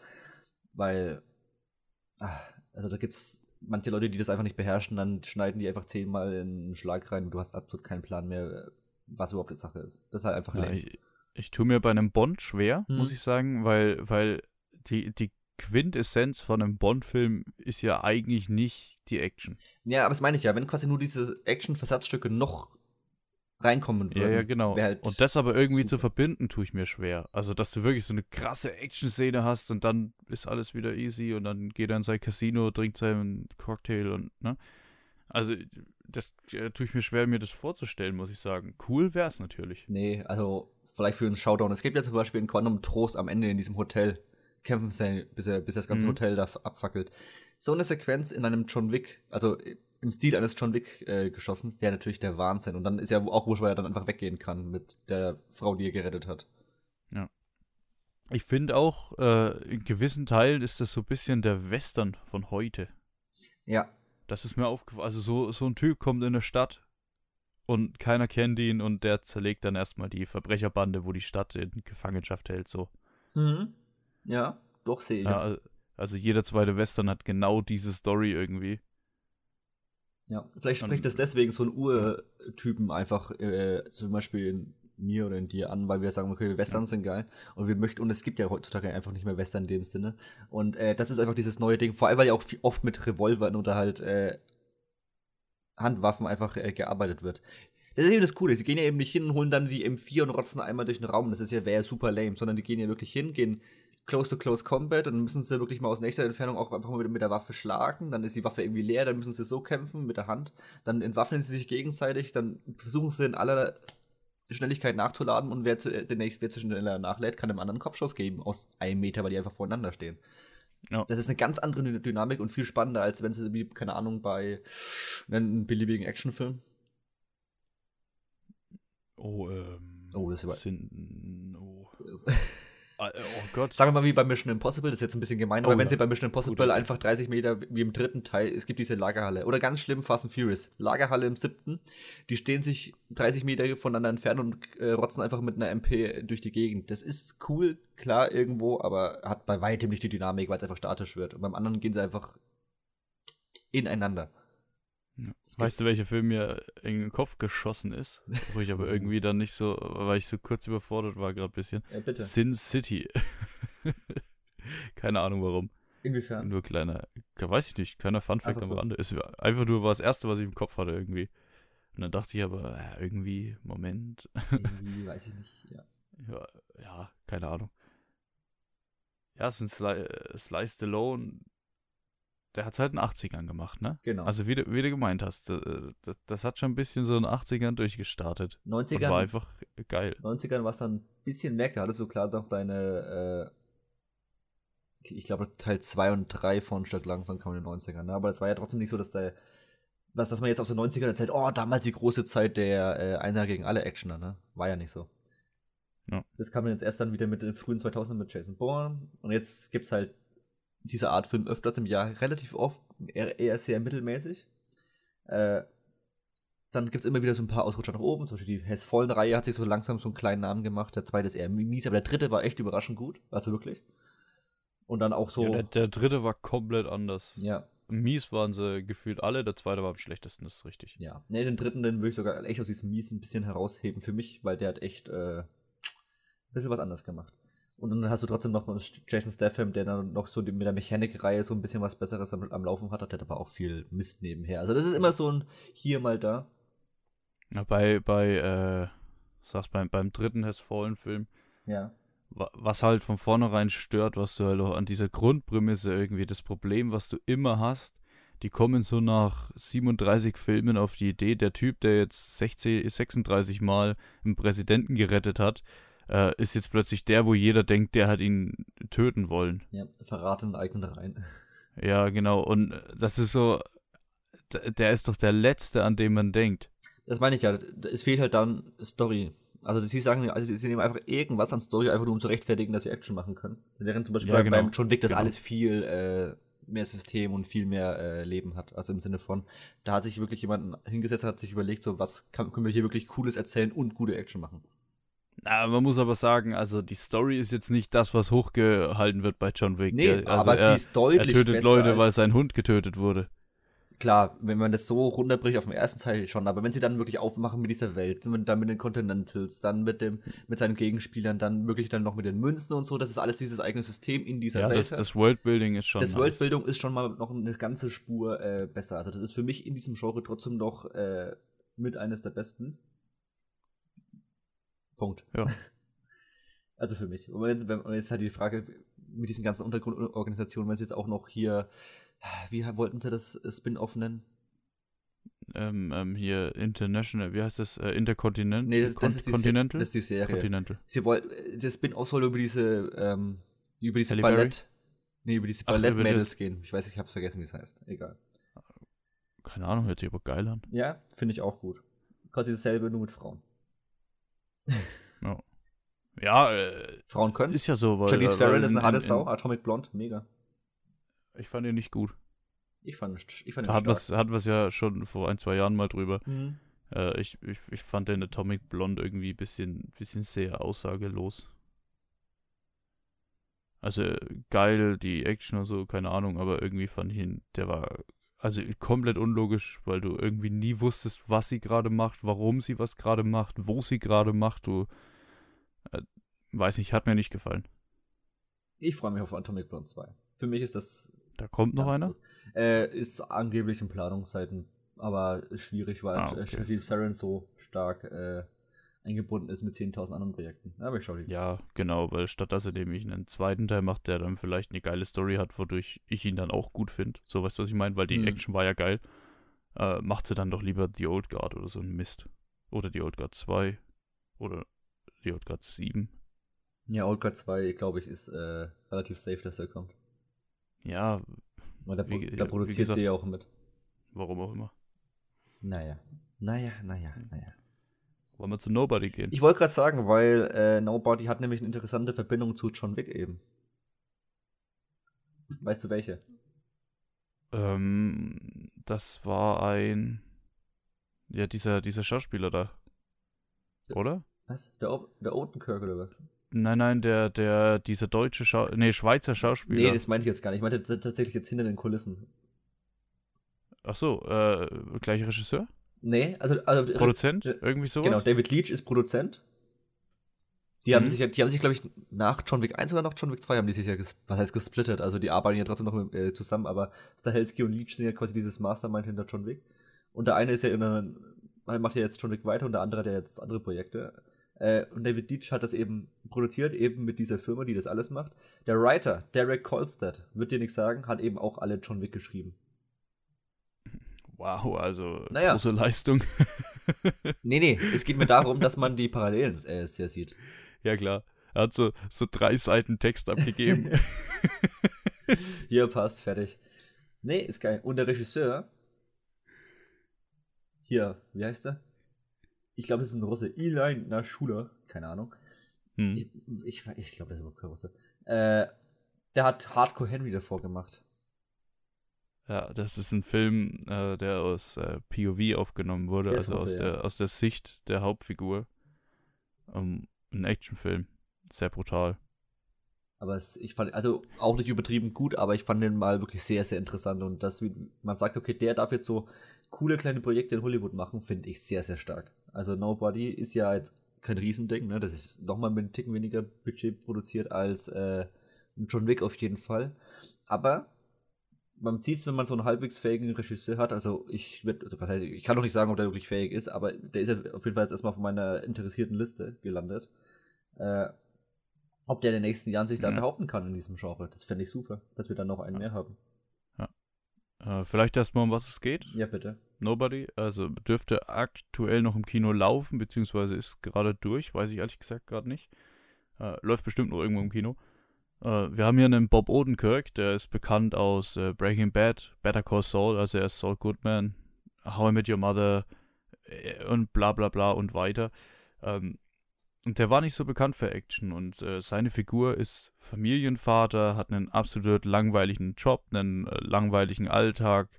weil, ach, also da gibt's manche Leute, die das einfach nicht beherrschen, dann schneiden die einfach zehnmal in einen Schlag rein und du hast absolut keinen Plan mehr, was überhaupt die Sache ist. Das ist halt einfach ja, ich, tue mir bei einem Bond schwer, hm. muss ich sagen, weil, weil die, die Quintessenz von einem Bond-Film ist ja eigentlich nicht die Action. Ja, aber das meine ich ja, wenn quasi nur diese Action-Versatzstücke noch reinkommen würden. Ja, ja, genau. Halt und das aber irgendwie super. zu verbinden, tue ich mir schwer. Also, dass du wirklich so eine krasse Action-Szene hast und dann ist alles wieder easy und dann geht er in sein Casino, trinkt seinen Cocktail und, ne? Also, das äh, tue ich mir schwer, mir das vorzustellen, muss ich sagen. Cool wäre es natürlich. Nee, also vielleicht für einen Showdown. Es gibt ja zum Beispiel in Quantum Trost am Ende in diesem Hotel. Kämpfen sie, bis, er, bis das ganze mhm. Hotel da abfackelt. So eine Sequenz in einem John Wick, also im Stil eines John Wick äh, geschossen, wäre natürlich der Wahnsinn. Und dann ist ja auch wurscht, weil er dann einfach weggehen kann mit der Frau, die er gerettet hat. Ja. Ich finde auch, äh, in gewissen Teilen ist das so ein bisschen der Western von heute. Ja. Das ist mir aufgefallen. Also so, so ein Typ kommt in eine Stadt, und keiner kennt ihn und der zerlegt dann erstmal die Verbrecherbande, wo die Stadt in Gefangenschaft hält, so. Mhm. Ja, doch sehe ich. Ja, also jeder zweite Western hat genau diese Story irgendwie. Ja, vielleicht spricht das deswegen so einen Urtypen einfach äh, zum Beispiel in mir oder in dir an, weil wir sagen, okay, Westerns ja. sind geil und wir möchten, und es gibt ja heutzutage einfach nicht mehr Western in dem Sinne. Und äh, das ist einfach dieses neue Ding, vor allem weil ja auch oft mit Revolvern oder halt äh, Handwaffen einfach äh, gearbeitet wird. Das ist eben das Coole. Sie gehen ja eben nicht hin und holen dann die M4 und rotzen einmal durch den Raum. Das ist ja wäre super lame, sondern die gehen ja wirklich hin, gehen close to close combat und müssen sie wirklich mal aus nächster Entfernung auch einfach mal mit, der Waffe schlagen. Dann ist die Waffe irgendwie leer, dann müssen sie so kämpfen mit der Hand. Dann entwaffnen sie sich gegenseitig, dann versuchen sie in aller Schnelligkeit nachzuladen und wer, zu, äh, der nächste, wer zu schneller nachlädt, kann dem anderen Kopfschuss geben aus einem Meter, weil die einfach voreinander stehen. Ja. Das ist eine ganz andere Dynamik und viel spannender, als wenn sie, wie, keine Ahnung, bei einem beliebigen Actionfilm. Oh, ähm. Oh, das ist sind, oh. Äh, oh Gott. Sagen wir mal wie bei Mission Impossible, das ist jetzt ein bisschen gemein, oh, aber wenn ja. sie bei Mission Impossible Gut, einfach 30 Meter wie im dritten Teil, es gibt diese Lagerhalle. Oder ganz schlimm, Fast and Furious. Lagerhalle im siebten, die stehen sich 30 Meter voneinander entfernt und äh, rotzen einfach mit einer MP durch die Gegend. Das ist cool, klar, irgendwo, aber hat bei weitem nicht die Dynamik, weil es einfach statisch wird. Und beim anderen gehen sie einfach ineinander. Ja. Weißt du, welcher Film mir in den Kopf geschossen ist? Wo ich aber irgendwie dann nicht so, weil ich so kurz überfordert war, gerade ein bisschen. Ja, bitte. Sin City. Keine Ahnung warum. Inwiefern? Nur kleiner, weiß ich nicht, kleiner Funfact am so. Rande. Ist einfach nur war das erste, was ich im Kopf hatte irgendwie. Und dann dachte ich aber, ja, irgendwie, Moment. Irgendwie, weiß ich nicht, ja. Ja, ja keine Ahnung. Ja, es ist ein Sli Slice Stallone, der hat es halt in den 80ern gemacht, ne? Genau. Also wie du, wie du gemeint hast, das, das, das, hat schon ein bisschen so in den 80ern durchgestartet. 90ern. war einfach geil. 90ern war es dann ein bisschen mehr, da hattest du klar noch deine, äh, ich glaube Teil 2 und 3 von Stück langsam kam in den 90ern, ne? Aber das war ja trotzdem nicht so, dass der, was, dass man jetzt aus den 90ern erzählt, oh, damals die große Zeit der äh, Einer gegen alle Actioner, ne? War ja nicht so. Ja. Das kam jetzt erst dann wieder mit den frühen 2000ern mit Jason Bourne und jetzt gibt's halt diese Art Film öfters im Jahr, relativ oft, eher, eher sehr mittelmäßig. Äh, dann gibt es immer wieder so ein paar Ausrutscher nach oben. Zum Beispiel die Hess vollen Reihe hat sich so langsam so einen kleinen Namen gemacht. Der zweite ist eher mies, aber der dritte war echt überraschend gut. Also wirklich. Und dann auch so. Ja, der, der dritte war komplett anders. Ja. Mies waren sie gefühlt alle, der zweite war am schlechtesten, das ist richtig. Ja. Ne, den dritten, den würde ich sogar echt aus diesem Mies ein bisschen herausheben für mich, weil der hat echt äh, ein bisschen was anders gemacht. Und dann hast du trotzdem noch mal Jason Statham, der dann noch so mit der Mechanik-Reihe so ein bisschen was Besseres am, am Laufen hat, hat aber auch viel Mist nebenher. Also das ist immer so ein hier mal da. Ja, bei, bei, äh, sagst beim, beim dritten Has Fallen-Film, Ja. wa- was halt von vornherein stört, was du halt auch an dieser Grundprämisse irgendwie, das Problem, was du immer hast, die kommen so nach 37 Filmen auf die Idee, der Typ, der jetzt 16, 36 Mal einen Präsidenten gerettet hat, äh, ist jetzt plötzlich der, wo jeder denkt, der hat ihn töten wollen. Ja, verraten in eigenen Reihen. Ja, genau. Und das ist so, der ist doch der Letzte, an den man denkt. Das meine ich ja. Es fehlt halt dann Story. Also sie sagen, also sie nehmen einfach irgendwas an Story, einfach nur um zu rechtfertigen, dass sie Action machen können. Während zum Beispiel Ja, genau. beim John Wick das Genau. alles viel äh, mehr System und viel mehr äh, Leben hat. Also im Sinne von, da hat sich wirklich jemand hingesetzt, hat sich überlegt, so was kann, können wir hier wirklich Cooles erzählen und gute Action machen. Na, man muss aber sagen, also die Story ist jetzt nicht das, was hochgehalten wird bei John Wick. Nee, also aber er, sie ist deutlich er tötet Leute, weil sein Hund getötet wurde. Klar, wenn man das so runterbricht auf dem ersten Teil schon, aber wenn sie dann wirklich aufmachen mit dieser Welt, dann mit den Continentals, dann mit dem, mit seinen Gegenspielern, dann wirklich dann noch mit den Münzen und so, das ist alles dieses eigene System in dieser Ja, Welt. das, hat. das Worldbuilding ist schon. das nice. Worldbildung ist schon mal noch eine ganze Spur äh, besser. Also das ist für mich in diesem Genre trotzdem noch äh, mit eines der besten. Punkt. Ja. Also für mich. Und jetzt, wenn jetzt halt die Frage mit diesen ganzen Untergrundorganisationen, wenn sie jetzt auch noch hier, wie wollten sie das Spin-off nennen? Ähm, ähm, hier International, wie heißt das? Äh, Intercontinental? Nee, das, das, ist die, Continental? das ist die Serie. Continental. Sie wollten, das Spin-off soll über diese, ähm, über diese Halle? Ballett, nee, über diese Ballett-Mädels gehen. Ich weiß, ich hab's vergessen, wie es heißt. Egal. Keine Ahnung, hört sich aber geil an. Ja, finde ich auch gut. Quasi dasselbe, nur mit Frauen. Ja, äh, Frauen können ist ja so, weil. Charlize äh, Theron ist eine in- harte Sau, Atomic Blonde, mega. Ich fand ihn nicht gut. Ich fand, ich fand Da ihn hatten stark. wir hatten wir's ja schon vor ein, zwei Jahren mal drüber. Mhm. Äh, ich, ich, ich fand den Atomic Blonde irgendwie ein bisschen, bisschen sehr aussagelos. Also geil, die Action und so, keine Ahnung, aber irgendwie fand ich ihn, der war also komplett unlogisch, weil du irgendwie nie wusstest, was sie gerade macht, warum sie was gerade macht, wo sie gerade macht. Du äh, weiß nicht, hat mir nicht gefallen. Ich freue mich auf Atomic Blonde 2. Für mich ist das. Da kommt noch einer? Äh, ist angeblich in Planungszeiten, aber schwierig, weil Ah, ah, okay. Charlize Theron so stark äh, eingebunden ist mit 10.000 anderen Projekten. Aber ich schau die. Ja, genau, weil statt dass er nämlich einen zweiten Teil macht, der dann vielleicht eine geile Story hat, wodurch ich ihn dann auch gut finde. So weißt du, was ich meine? Weil die Hm. Action war ja geil. Äh, macht sie dann doch lieber The Old Guard oder so ein Mist. Oder The Old Guard 2. Oder The Old Guard 7. Ja, Old Guard 2, glaube ich, ist äh, relativ safe, dass er kommt. Ja, Weil da, Wie- da produziert gesagt- sie ja auch mit. warum auch immer. Naja. Naja, naja, naja. Wollen wir zu Nobody gehen? Ich wollte gerade sagen, weil äh, Nobody hat nämlich eine interessante Verbindung zu John Wick eben. Weißt du welche? ähm, das war ein. Ja, dieser, dieser Schauspieler da. Oder? Was? Der, O- der Odenkirk oder was? Nein, nein, der, der, dieser deutsche Schau nee, Schweizer Schauspieler. Nee, das meinte ich jetzt gar nicht. Ich meinte tatsächlich jetzt hinter den Kulissen. Ach so, äh, gleich Regisseur? Nee, also, also Produzent? äh, Irgendwie sowas? Genau, David Leach ist Produzent. Die Mhm. haben sich, ja- die haben sich, glaube ich, nach John Wick 1 oder nach John Wick 2 haben die sich ja, was heißt gesplittet. Also die arbeiten ja trotzdem noch äh, zusammen, aber Stahelski und Leach sind ja quasi dieses Mastermind hinter John Wick. Und der eine ist ja in einer, macht ja jetzt John Wick weiter und der andere hat ja jetzt andere Projekte. Äh, und David Leach hat das eben produziert, eben mit dieser Firma, die das alles macht. Der Writer, Derek Kolstad, wird dir nichts sagen, hat eben auch alle John Wick geschrieben. Wow, also Naja. große Leistung. Nee, nee, es geht mir darum, dass man die Parallelen äh, sehr sieht. ja, klar. Er hat so, so drei Seiten Text abgegeben. Hier passt, fertig. Nee, ist geil. Und der Regisseur, hier, wie heißt er? Ich glaube, das ist ein Russe. Eli Nashula, keine Ahnung. hm. Ich, ich, ich glaube, das ist überhaupt kein Russe. Äh, der hat Hardcore Henry davor gemacht. Ja, das ist ein Film, äh, der aus äh, POV aufgenommen wurde, also aus, ja. der, aus der Sicht der Hauptfigur. Um, ein Actionfilm. Sehr brutal. Aber es, ich fand, also auch nicht übertrieben gut, aber ich fand den mal wirklich sehr, sehr interessant. Und das, wie man sagt, okay, der darf jetzt so coole kleine Projekte in Hollywood machen, finde ich sehr, sehr stark. Also Nobody ist ja jetzt kein Riesending, ne? Das ist nochmal mit einem Ticken weniger Budget produziert als äh, John Wick auf jeden Fall. Aber man sieht es, wenn man so einen halbwegs fähigen Regisseur hat. Also ich wird, also was heißt, ich kann doch nicht sagen, ob der wirklich fähig ist, aber der ist ja auf jeden Fall jetzt erstmal auf meiner interessierten Liste gelandet. Äh, ob der in den nächsten Jahren sich da ja. behaupten kann in diesem Genre. Das fände ich super, dass wir dann noch einen ja. mehr haben. Ja. Äh, vielleicht erstmal, um was es geht. Ja, bitte. Nobody, also dürfte aktuell noch im Kino laufen, beziehungsweise ist gerade durch, weiß ich ehrlich gesagt gerade nicht. Äh, läuft bestimmt noch irgendwo im Kino. Äh, wir haben hier einen Bob Odenkirk, der ist bekannt aus äh, Breaking Bad, Better Call Saul, also er ist Saul Goodman, How I Met Your Mother äh, und bla bla bla und weiter. Ähm, und der war nicht so bekannt für Action und seine Figur ist Familienvater, hat einen absolut langweiligen Job, einen langweiligen Alltag.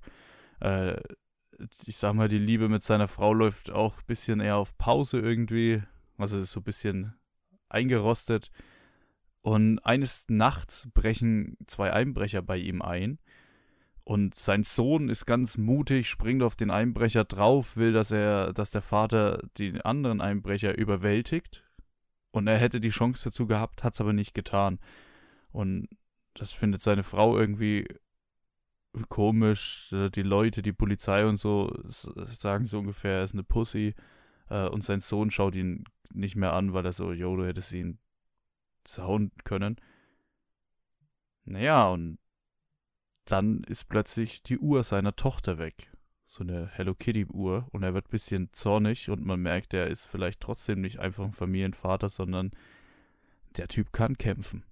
Ich sag mal, die Liebe mit seiner Frau läuft auch ein bisschen eher auf Pause irgendwie. Also ist so ein bisschen eingerostet. Und eines Nachts brechen zwei Einbrecher bei ihm ein. Und sein Sohn ist ganz mutig, springt auf den Einbrecher drauf, will, dass er, dass der Vater den anderen Einbrecher überwältigt. Und er hätte die Chance dazu gehabt, hat es aber nicht getan. Und das findet seine Frau irgendwie komisch. Die Leute, die Polizei und so sagen so ungefähr, er ist eine Pussy. Äh, und sein Sohn schaut ihn nicht mehr an, weil er so, yo, du hättest ihn zauen können. Naja, und dann ist plötzlich die Uhr seiner Tochter weg. So eine Hello Kitty Uhr. Und er wird ein bisschen zornig und man merkt, er ist vielleicht trotzdem nicht einfach ein Familienvater, sondern der Typ kann kämpfen.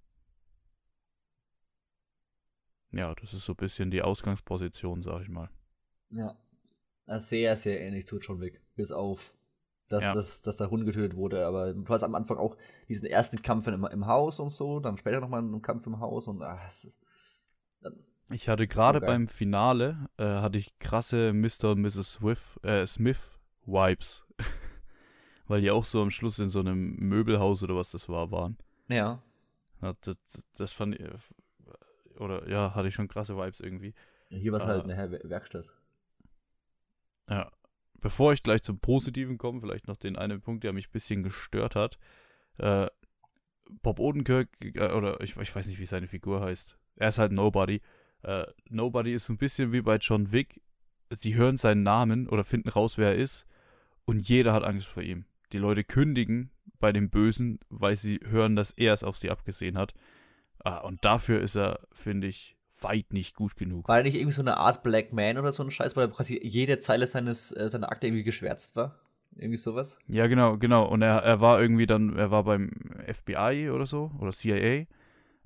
Ja, das ist so ein bisschen die Ausgangsposition, sag ich mal. Ja. Sehr, sehr ähnlich zu John Wick. Bis auf dass, ja. dass, dass der Hund getötet wurde. Aber du hast am Anfang auch diesen ersten Kampf im, im Haus und so, dann später nochmal einen Kampf im Haus und ah, es ist, ich hatte gerade so beim Finale äh, hatte ich krasse Mr. und Mrs. Swift, äh, Smith Vibes. Weil die auch so am Schluss in so einem Möbelhaus oder was das war, waren. Ja. ja das, das fand ich, oder ja, hatte ich schon krasse Vibes irgendwie. Hier war es halt äh, halt eine Werkstatt. Ja, bevor ich gleich zum Positiven komme, vielleicht noch den einen Punkt, der mich ein bisschen gestört hat. Äh, Bob Odenkirk, äh, oder ich, ich, weiß nicht, wie seine Figur heißt. Er ist halt Nobody. Äh, Nobody ist so ein bisschen wie bei John Wick. Sie hören seinen Namen oder finden raus, wer er ist. Und jeder hat Angst vor ihm. Die Leute kündigen bei dem Bösen, weil sie hören, dass er es auf sie abgesehen hat. Ah, und dafür ist er, finde ich, weit nicht gut genug. War er nicht irgendwie so eine Art Black Man oder so ein Scheiß, weil quasi jede Zeile seines, äh, seiner Akte irgendwie geschwärzt war? Irgendwie sowas? Ja, genau, genau. Und er, er war irgendwie dann, er war beim FBI oder so, oder CIA.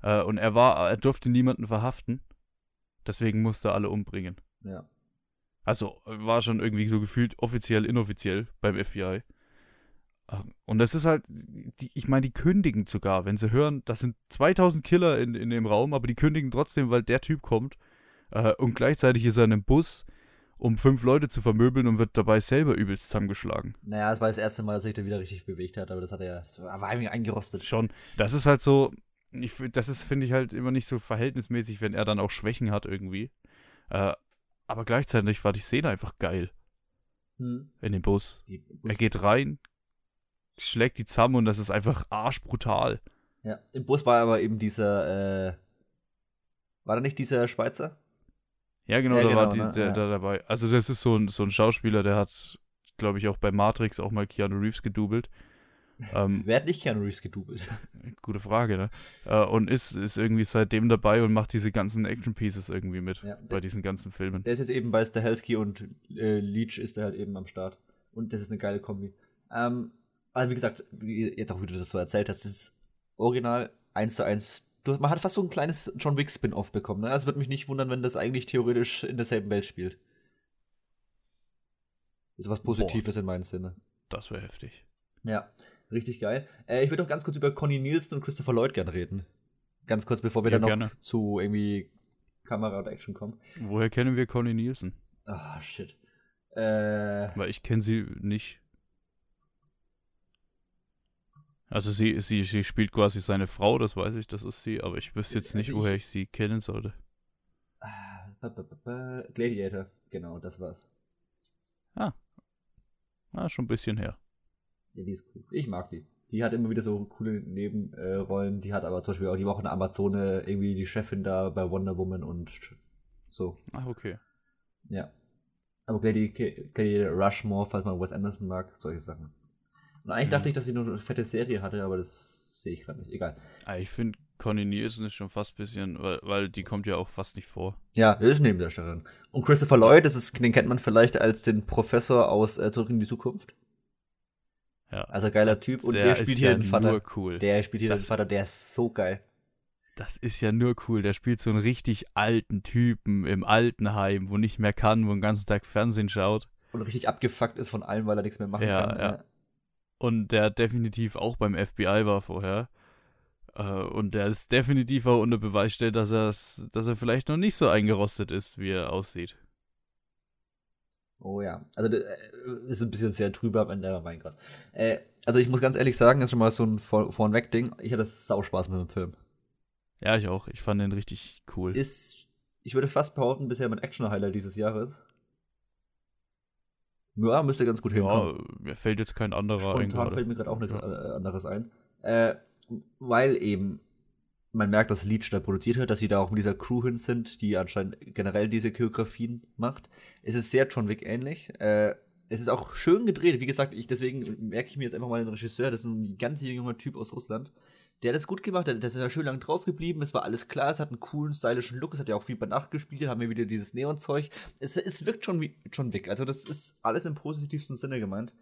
Äh, und er war, er durfte niemanden verhaften. Deswegen musste er alle umbringen. Ja. Also war schon irgendwie so gefühlt offiziell, inoffiziell beim FBI. Und das ist halt, die, ich meine, die kündigen sogar, wenn sie hören, das sind 2000 Killer in, in dem Raum, aber die kündigen trotzdem, weil der Typ kommt. Äh, und gleichzeitig ist er in einem Bus, um fünf Leute zu vermöbeln und wird dabei selber übelst zusammengeschlagen. Naja, das war das erste Mal, dass sich da wieder richtig bewegt hat, aber das hat er ja, das war irgendwie eingerostet. Schon. Das ist halt so, ich, das ist, finde ich, halt immer nicht so verhältnismäßig, wenn er dann auch Schwächen hat irgendwie. Äh, aber gleichzeitig war die Szene einfach geil. Hm. In dem Bus. Bus. Er geht rein, schlägt die zusammen und das ist einfach arschbrutal. Ja, im Bus war aber eben dieser, äh, war da nicht dieser Schweizer? Ja, genau, ja, da genau, war die, ne? der, ja. der dabei. Also das ist so ein, so ein Schauspieler, der hat, glaube ich, auch bei Matrix auch mal Keanu Reeves gedoubelt. Ähm, Wer hat nicht Keanu Reeves gedoubelt? Gute Frage, ne? Äh, und ist, ist irgendwie seitdem dabei und macht diese ganzen Action-Pieces irgendwie mit ja, bei diesen ganzen Filmen. Der ist jetzt eben bei Stahelski und äh, Leech ist der halt eben am Start. Und das ist eine geile Kombi. Ähm, aber wie gesagt, jetzt auch wie du das so erzählt hast, das ist original eins zu eins. Man hat fast so ein kleines John Wick Spin-off bekommen. Ne? Also würde mich nicht wundern, wenn das eigentlich theoretisch in derselben Welt spielt. Ist was Positives Boah. in meinem Sinne. Das wäre heftig. Ja. Richtig geil. Äh, ich würde auch ganz kurz über Connie Nielsen und Christopher Lloyd gerne reden. Ganz kurz, bevor wir ja, dann noch gerne. zu irgendwie Kamera oder Action kommt. Woher kennen wir Connie Nielsen? Ah, shit. Äh, Weil ich kenne sie nicht. Also sie, sie, sie spielt quasi seine Frau, das weiß ich, das ist sie, aber ich wüsste jetzt nicht, Also ich- woher ich sie kennen sollte. ah, Gladiator, genau, das war's. Ah, schon ein bisschen her. Ja, die ist cool. Ich mag die. Die hat immer wieder so coole Nebenrollen. Die hat aber zum Beispiel auch, die auch in der Amazone irgendwie die Chefin da bei Wonder Woman und so. Ah, okay. Ja. Aber Gladiator Rushmore, falls man Wes Anderson mag, solche Sachen. Und eigentlich Mhm. dachte ich, dass sie nur eine fette Serie hatte, aber das sehe ich gerade nicht. Egal. Ah, ich finde Connie Nielsen ist schon fast ein bisschen, weil, weil die kommt ja auch fast nicht vor. Ja, das ist Nebendarstellerin. Und Christopher Lloyd, das ist, den kennt man vielleicht als den Professor aus äh, Zurück in die Zukunft. Ja. Also geiler Typ. Und der, Der spielt hier ja den Vater. nur cool. Der spielt hier Das- den Vater, der ist so geil. Das ist ja nur cool. Der spielt so einen richtig alten Typen im Altenheim, wo nicht mehr kann, wo den ganzen Tag Fernsehen schaut. Und richtig abgefuckt ist von allem, weil er nichts mehr machen Ja, kann. ja. Und der definitiv auch beim FBI war vorher. Äh, Und der ist definitiv auch unter Beweis stellt, dass, er's- dass er vielleicht noch nicht so eingerostet ist, wie er aussieht. Oh ja. Also der, äh, ist ein bisschen sehr trüber am Ende, aber mein Gott. Äh, also ich muss ganz ehrlich sagen, das ist schon mal so ein Vor Vornweg-Ding. Ich hatte sau Spaß mit dem Film. Ja, ich auch. Ich fand den richtig cool. Ist, ich würde fast behaupten, bisher mein Action-Highlight dieses Jahres. Ja, müsste ganz gut ja, hinkommen. mir fällt jetzt kein anderer ein Spontan fällt mir gerade auch nichts Ja. äh, anderes ein. Äh, weil eben man merkt, dass Leech da produziert hat, dass sie da auch mit dieser Crew hin sind, die anscheinend generell diese Choreografien macht. Es ist sehr John Wick ähnlich. Äh, es ist auch schön gedreht. Wie gesagt, ich, deswegen merke ich mir jetzt einfach mal den Regisseur. Das ist ein ganz junger Typ aus Russland. Der hat das gut gemacht, der, der ist ja schön lang drauf geblieben, es war alles klar, es hat einen coolen, stylischen Look, es hat ja auch viel bei Nacht gespielt, haben wir wieder dieses Neonzeug. Es, es wirkt schon wie John Wick, also das ist alles im positivsten Sinne gemeint.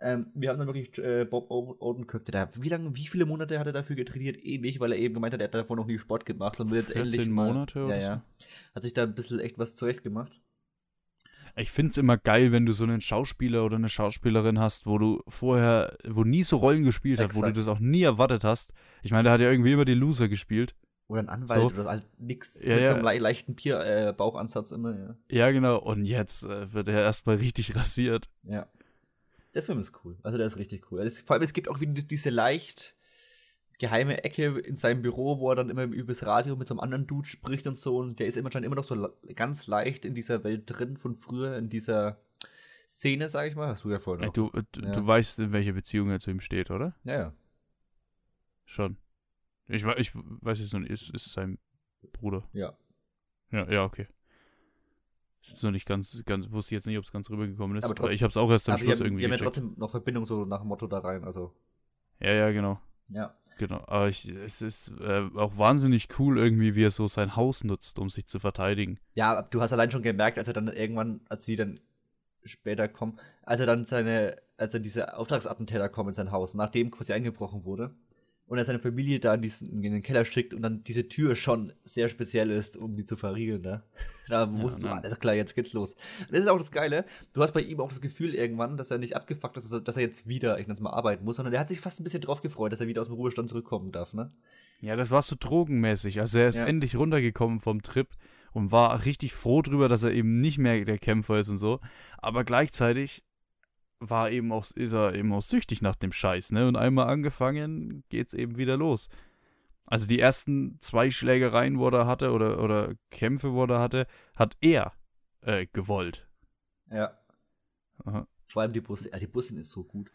Ähm, wir haben dann wirklich äh, Bob Odenkirk, der da, wie lange, wie viele Monate hat er dafür getrainiert? Ewig, weil er eben gemeint hat, er hat davor noch nie Sport gemacht und will jetzt 14 endlich mal, Monate ja, oder ja. Hat sich da ein bisschen echt was zurecht gemacht. Ich find's immer geil, wenn du so einen Schauspieler oder eine Schauspielerin hast, wo du vorher, wo nie so Rollen gespielt hat, wo du das auch nie erwartet hast. Ich meine, der hat ja irgendwie immer die Loser gespielt. Oder ein Anwalt So. oder halt nix Ja, mit so ja. einem le leichten Bier, äh, immer, ja. Ja, genau. Und jetzt äh, wird er erstmal richtig rasiert. Ja. Der Film ist cool. Also der ist richtig cool. Es, vor allem, es gibt auch wieder diese leicht geheime Ecke in seinem Büro, wo er dann immer übers Radio mit so einem anderen Dude spricht und so. Und der ist immer schon immer noch so ganz leicht in dieser Welt drin von früher, in dieser Szene, sag ich mal. Hast du ja vorhin auch. du, äh, du, Ja. du weißt, in welcher Beziehung er zu ihm steht, oder? Ja, ja. Schon. Ich, ich weiß jetzt noch nicht, ist, ist sein Bruder. Ja. Ja, ja, okay. Ist noch nicht ganz, ganz, wusste jetzt nicht, ob es ganz rübergekommen ist. Aber trotzdem- ich hab's auch erst am die Schluss haben, irgendwie die haben ja trotzdem noch Verbindung so nach dem Motto da rein. Also, Ja, ja, genau. ja. Genau. Aber ich, es ist äh, auch wahnsinnig cool irgendwie, wie er so sein Haus nutzt, um sich zu verteidigen. Ja, du hast allein schon gemerkt, als er dann irgendwann, als sie dann später kommen, als er dann seine, als dann diese Auftragsattentäter kommen in sein Haus, nachdem quasi eingebrochen wurde, und er seine Familie da in, diesen, in den Keller schickt und dann diese Tür schon sehr speziell ist, um die zu verriegeln, ne? Da wusstest du, nein. alles klar, jetzt geht's los. Und das ist auch das Geile, du hast bei ihm auch das Gefühl irgendwann, dass er nicht abgefuckt ist, dass er, dass er jetzt wieder, ich nenn's mal, arbeiten muss, sondern er hat sich fast ein bisschen drauf gefreut, dass er wieder aus dem Ruhestand zurückkommen darf, ne? Ja, das war so drogenmäßig. Also er ist Ja. endlich runtergekommen vom Trip und war richtig froh drüber, dass er eben nicht mehr der Kämpfer ist und so. Aber gleichzeitig war eben auch, ist er eben auch süchtig nach dem Scheiß, ne? Und einmal angefangen, geht's eben wieder los. Also die ersten zwei Schlägereien, wo er hatte, oder, oder Kämpfe, wo er hatte, hat er äh, gewollt. Ja. Aha. Vor allem die Busse, ja, die Bussin ist so gut.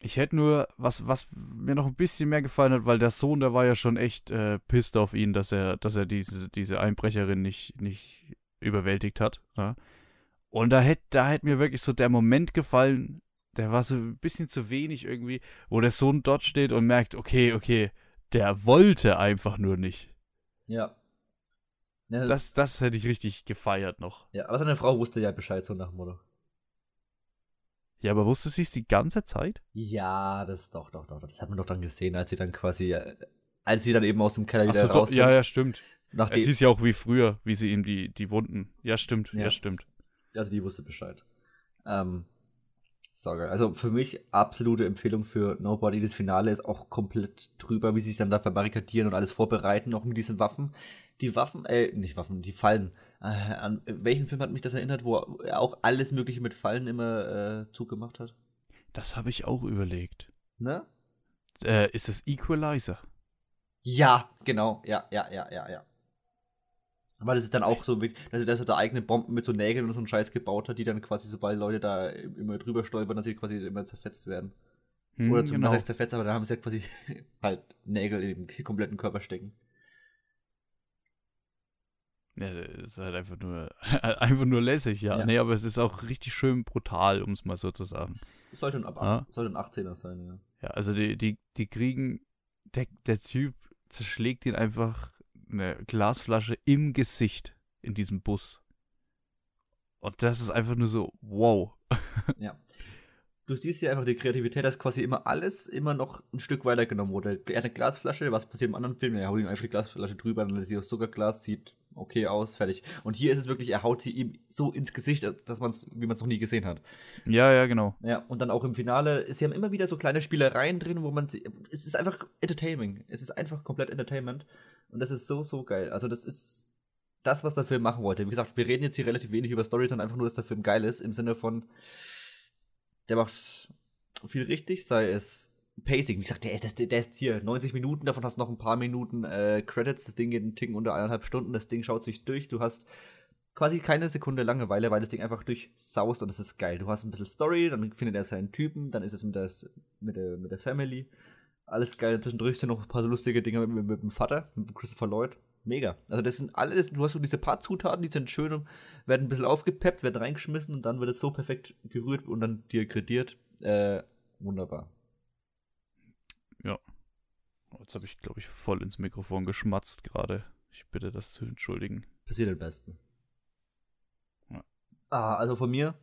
Ich hätte nur, was, was mir noch ein bisschen mehr gefallen hat, weil der Sohn, der war ja schon echt äh, pisst auf ihn, dass er, dass er diese, diese Einbrecherin nicht, nicht überwältigt hat. Ja? Und da hätte da hätt mir wirklich so der Moment gefallen, der war so ein bisschen zu wenig irgendwie, wo der Sohn dort steht und merkt, okay, okay, der wollte einfach nur nicht. Ja. ja Das, das hätte ich richtig gefeiert noch. Ja, aber seine Frau wusste ja Bescheid, so nach dem Motto. Ja, aber wusste sie es die ganze Zeit? Ja, das doch, doch, doch. Das hat man doch dann gesehen, als sie dann quasi, äh, als sie dann eben aus dem Keller Ach wieder so, doch, raus sind. ja, ja, stimmt. Nachdem, Es hieß ja auch wie früher, wie sie ihm die, die Wunden. Ja, stimmt, ja, Ja. stimmt. Also die wusste Bescheid. Ähm, Saugeil. Also für mich absolute Empfehlung für Nobody. Das Finale ist auch komplett drüber, wie sie sich dann da verbarrikadieren und alles vorbereiten, auch mit diesen Waffen. Die Waffen, äh, nicht Waffen, die Fallen. Äh, an welchen Film hat mich das erinnert, wo er auch alles Mögliche mit Fallen immer äh, zugemacht hat? Das habe ich auch überlegt. Ne? Äh, ist das Equalizer? Ja, genau. Ja, ja, ja, ja, ja. Weil es ist dann auch so, dass er, dass er da eigene Bomben mit so Nägeln und so einen Scheiß gebaut hat, die dann quasi, sobald Leute da immer drüber stolpern, dass sie quasi immer zerfetzt werden. Hm, Oder zum genau. heißt zerfetzt, aber da haben sie ja quasi halt Nägel im kompletten Körper stecken. Ja, es ist halt einfach nur, einfach nur lässig, ja. ja. Nee, aber es ist auch richtig schön brutal, um es mal so zu sagen. Es sollte ein, ab, ja? sollte ein 18er sein, ja. Ja, also die, die, die kriegen, der, der Typ zerschlägt ihn einfach eine Glasflasche im Gesicht in diesem Bus. Und das ist einfach nur so, wow. ja. Du siehst ja einfach die Kreativität, dass quasi immer alles immer noch ein Stück weiter genommen wurde. Er hat eine Glasflasche, was passiert im anderen Film? Er haut ihm einfach die Glasflasche drüber, dann ist sie aus Zuckerglas, sieht okay aus, fertig. Und hier ist es wirklich, er haut sie ihm so ins Gesicht, dass man es, wie man es noch nie gesehen hat. Ja, ja, genau. Ja, und dann auch im Finale, sie haben immer wieder so kleine Spielereien drin, wo man, es ist einfach Entertaining. Es ist einfach komplett Entertainment. Und das ist so, so geil. Also, das ist das, was der Film machen wollte. Wie gesagt, wir reden jetzt hier relativ wenig über Story, sondern einfach nur, dass der Film geil ist, im Sinne von, der macht viel richtig, sei es Pacing. Wie gesagt, der, der, der ist hier 90 Minuten, davon hast du noch ein paar Minuten äh, Credits. Das Ding geht einen Ticken unter eineinhalb Stunden. Das Ding schaut sich durch. Du hast quasi keine Sekunde Langeweile, weil das Ding einfach durchsaust und es ist geil. Du hast ein bisschen Story, dann findet er seinen Typen, dann ist es mit der, mit der, mit der Family alles geil. Zwischendurch sind noch ein paar so lustige Dinge mit, mit, mit, dem Vater, mit Christopher Lloyd. Mega. Also das sind alles, du hast so diese paar Zutaten, die sind schön und werden ein bisschen aufgepeppt, werden reingeschmissen und dann wird es so perfekt gerührt und dann degradiert. Äh, wunderbar. Ja. Jetzt habe ich, glaube ich, voll ins Mikrofon geschmatzt gerade. Ich bitte das zu entschuldigen. Passiert am besten. Ja. Ah, also von mir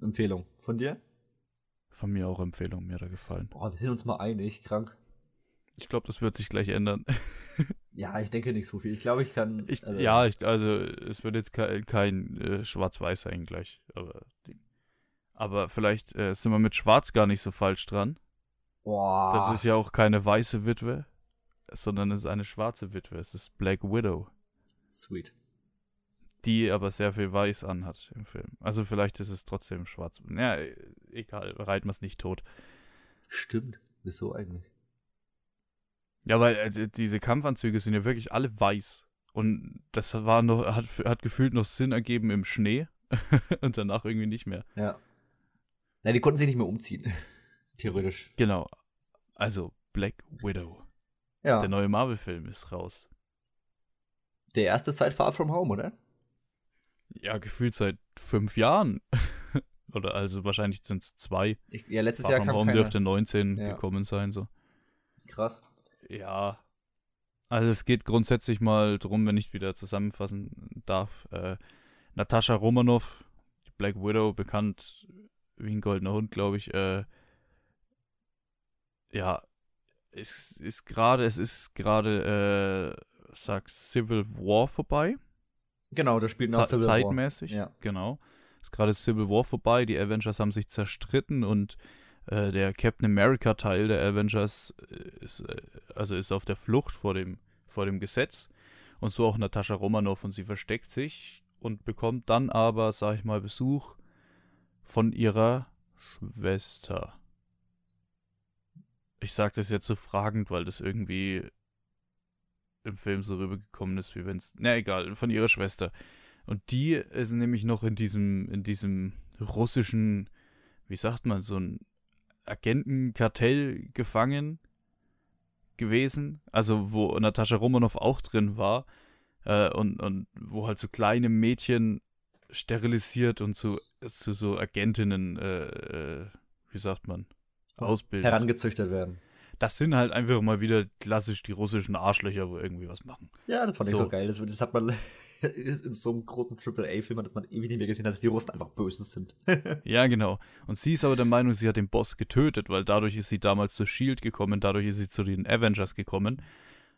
Empfehlung. Von dir? Von mir auch Empfehlung, mir er gefallen. Boah, wir sind uns mal einig, krank. Ich glaube, das wird sich gleich ändern. ja, ich denke nicht so viel. Ich glaube, ich kann. Ich, also, ja, ich, also es wird jetzt kein, kein äh, Schwarz-Weiß sein gleich. Aber, aber vielleicht äh, sind wir mit Schwarz gar nicht so falsch dran. Boah. Das ist ja auch keine weiße Witwe, sondern es ist eine schwarze Witwe. Es ist Black Widow. Sweet die aber sehr viel weiß anhat im Film. Also vielleicht ist es trotzdem schwarz. Ja, egal, reiten wir es nicht tot. Stimmt. Wieso eigentlich? Ja, weil also, diese Kampfanzüge sind ja wirklich alle weiß. Und das war noch, hat, hat gefühlt noch Sinn ergeben im Schnee und danach irgendwie nicht mehr. Ja. Nein, die konnten sich nicht mehr umziehen. Theoretisch. Genau. Also Black Widow. Ja. Der neue Marvel-Film ist raus. Der erste seit Far From Home, oder? Ja, gefühlt seit fünf Jahren. Oder also wahrscheinlich sind es zwei. Ich, ja, letztes Jahr kam Raum keine... dürfte 19 ja. gekommen sein, so. Krass. Ja. Also es geht grundsätzlich mal drum, wenn ich wieder zusammenfassen darf. Äh, Natascha Romanoff, die Black Widow, bekannt wie ein goldener Hund, glaube ich. Äh, ja, es ist gerade, es ist gerade, äh, sag Civil War vorbei. Genau, das spielt nach Civil Zeitmäßig, War. Ja. genau. Ist gerade Civil War vorbei, die Avengers haben sich zerstritten und äh, der Captain America Teil der Avengers äh, ist, äh, also ist auf der Flucht vor dem, vor dem Gesetz. Und so auch Natascha Romanoff und sie versteckt sich und bekommt dann aber, sag ich mal, Besuch von ihrer Schwester. Ich sag das jetzt so fragend, weil das irgendwie im Film so rübergekommen ist, wie wenn es. Na egal, von ihrer Schwester. Und die ist nämlich noch in diesem, in diesem russischen, wie sagt man, so ein Agentenkartell gefangen gewesen. Also wo Natascha Romanoff auch drin war. Äh, und, und wo halt so kleine Mädchen sterilisiert und zu, zu so Agentinnen, äh, äh, wie sagt man, ausbilden. Herangezüchtet werden das sind halt einfach mal wieder klassisch die russischen Arschlöcher, wo irgendwie was machen. Ja, das fand so. ich so geil. Das, das hat man in so einem großen AAA-Film, dass man ewig nicht mehr gesehen hat, dass die Russen einfach böse sind. ja, genau. Und sie ist aber der Meinung, sie hat den Boss getötet, weil dadurch ist sie damals zur Shield gekommen, dadurch ist sie zu den Avengers gekommen.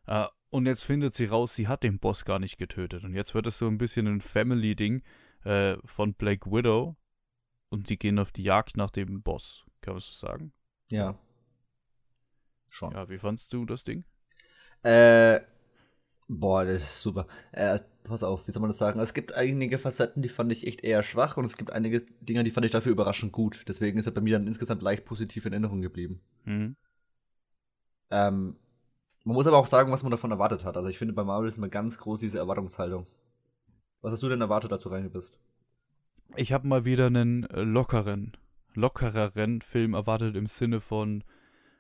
Uh, und jetzt findet sie raus, sie hat den Boss gar nicht getötet. Und jetzt wird es so ein bisschen ein Family-Ding äh, von Black Widow, und die gehen auf die Jagd nach dem Boss. Kann man so sagen? Ja. Schon. Ja, wie fandst du das Ding? Äh, boah, das ist super. Äh, pass auf, wie soll man das sagen? Es gibt einige Facetten, die fand ich echt eher schwach und es gibt einige Dinge, die fand ich dafür überraschend gut. Deswegen ist er bei mir dann insgesamt leicht positiv in Erinnerung geblieben. Mhm. Ähm, man muss aber auch sagen, was man davon erwartet hat. Also ich finde, bei Marvel ist immer ganz groß diese Erwartungshaltung. Was hast du denn erwartet, als du rein bist? Ich habe mal wieder einen äh, lockeren, lockereren Film erwartet im Sinne von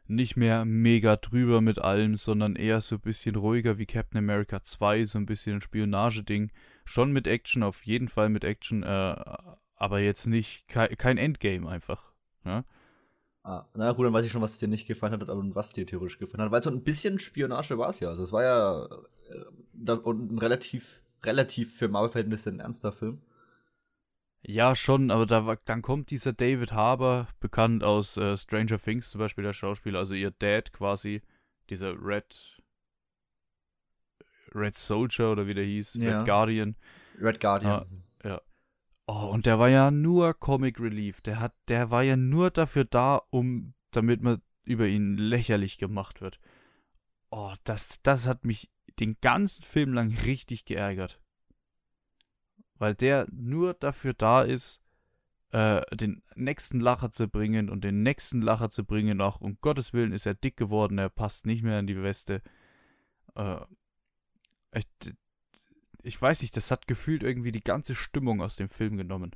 nicht mehr mega drüber mit allem, sondern eher so ein bisschen ruhiger wie Captain America 2, so ein bisschen ein Spionageding. Schon mit Action, auf jeden Fall mit Action, äh, aber jetzt nicht, kein, kein Endgame einfach. Ja? Ah, na gut, dann weiß ich schon, was dir nicht gefallen hat und was dir theoretisch gefallen hat. Weil so ein bisschen Spionage war es ja. Also es war ja äh, da, und ein relativ, relativ für Marvel-Verhältnisse ein ernster Film. Ja, schon, aber da, dann kommt dieser David Harbour, bekannt aus äh, Stranger Things zum Beispiel, der Schauspieler, also ihr Dad quasi, dieser Red Red Soldier oder wie der hieß, Ja. Red Guardian. Red Guardian. Ja. Oh, und der war ja nur Comic Relief. Der hat, der war ja nur dafür da, um, damit man über ihn lächerlich gemacht wird. Oh, das, das hat mich den ganzen Film lang richtig geärgert. Weil der nur dafür da ist, äh, den nächsten Lacher zu bringen und den nächsten Lacher zu bringen. Auch um Gottes Willen ist er dick geworden, er passt nicht mehr in die Weste. Äh, ich, ich weiß nicht, das hat gefühlt irgendwie die ganze Stimmung aus dem Film genommen.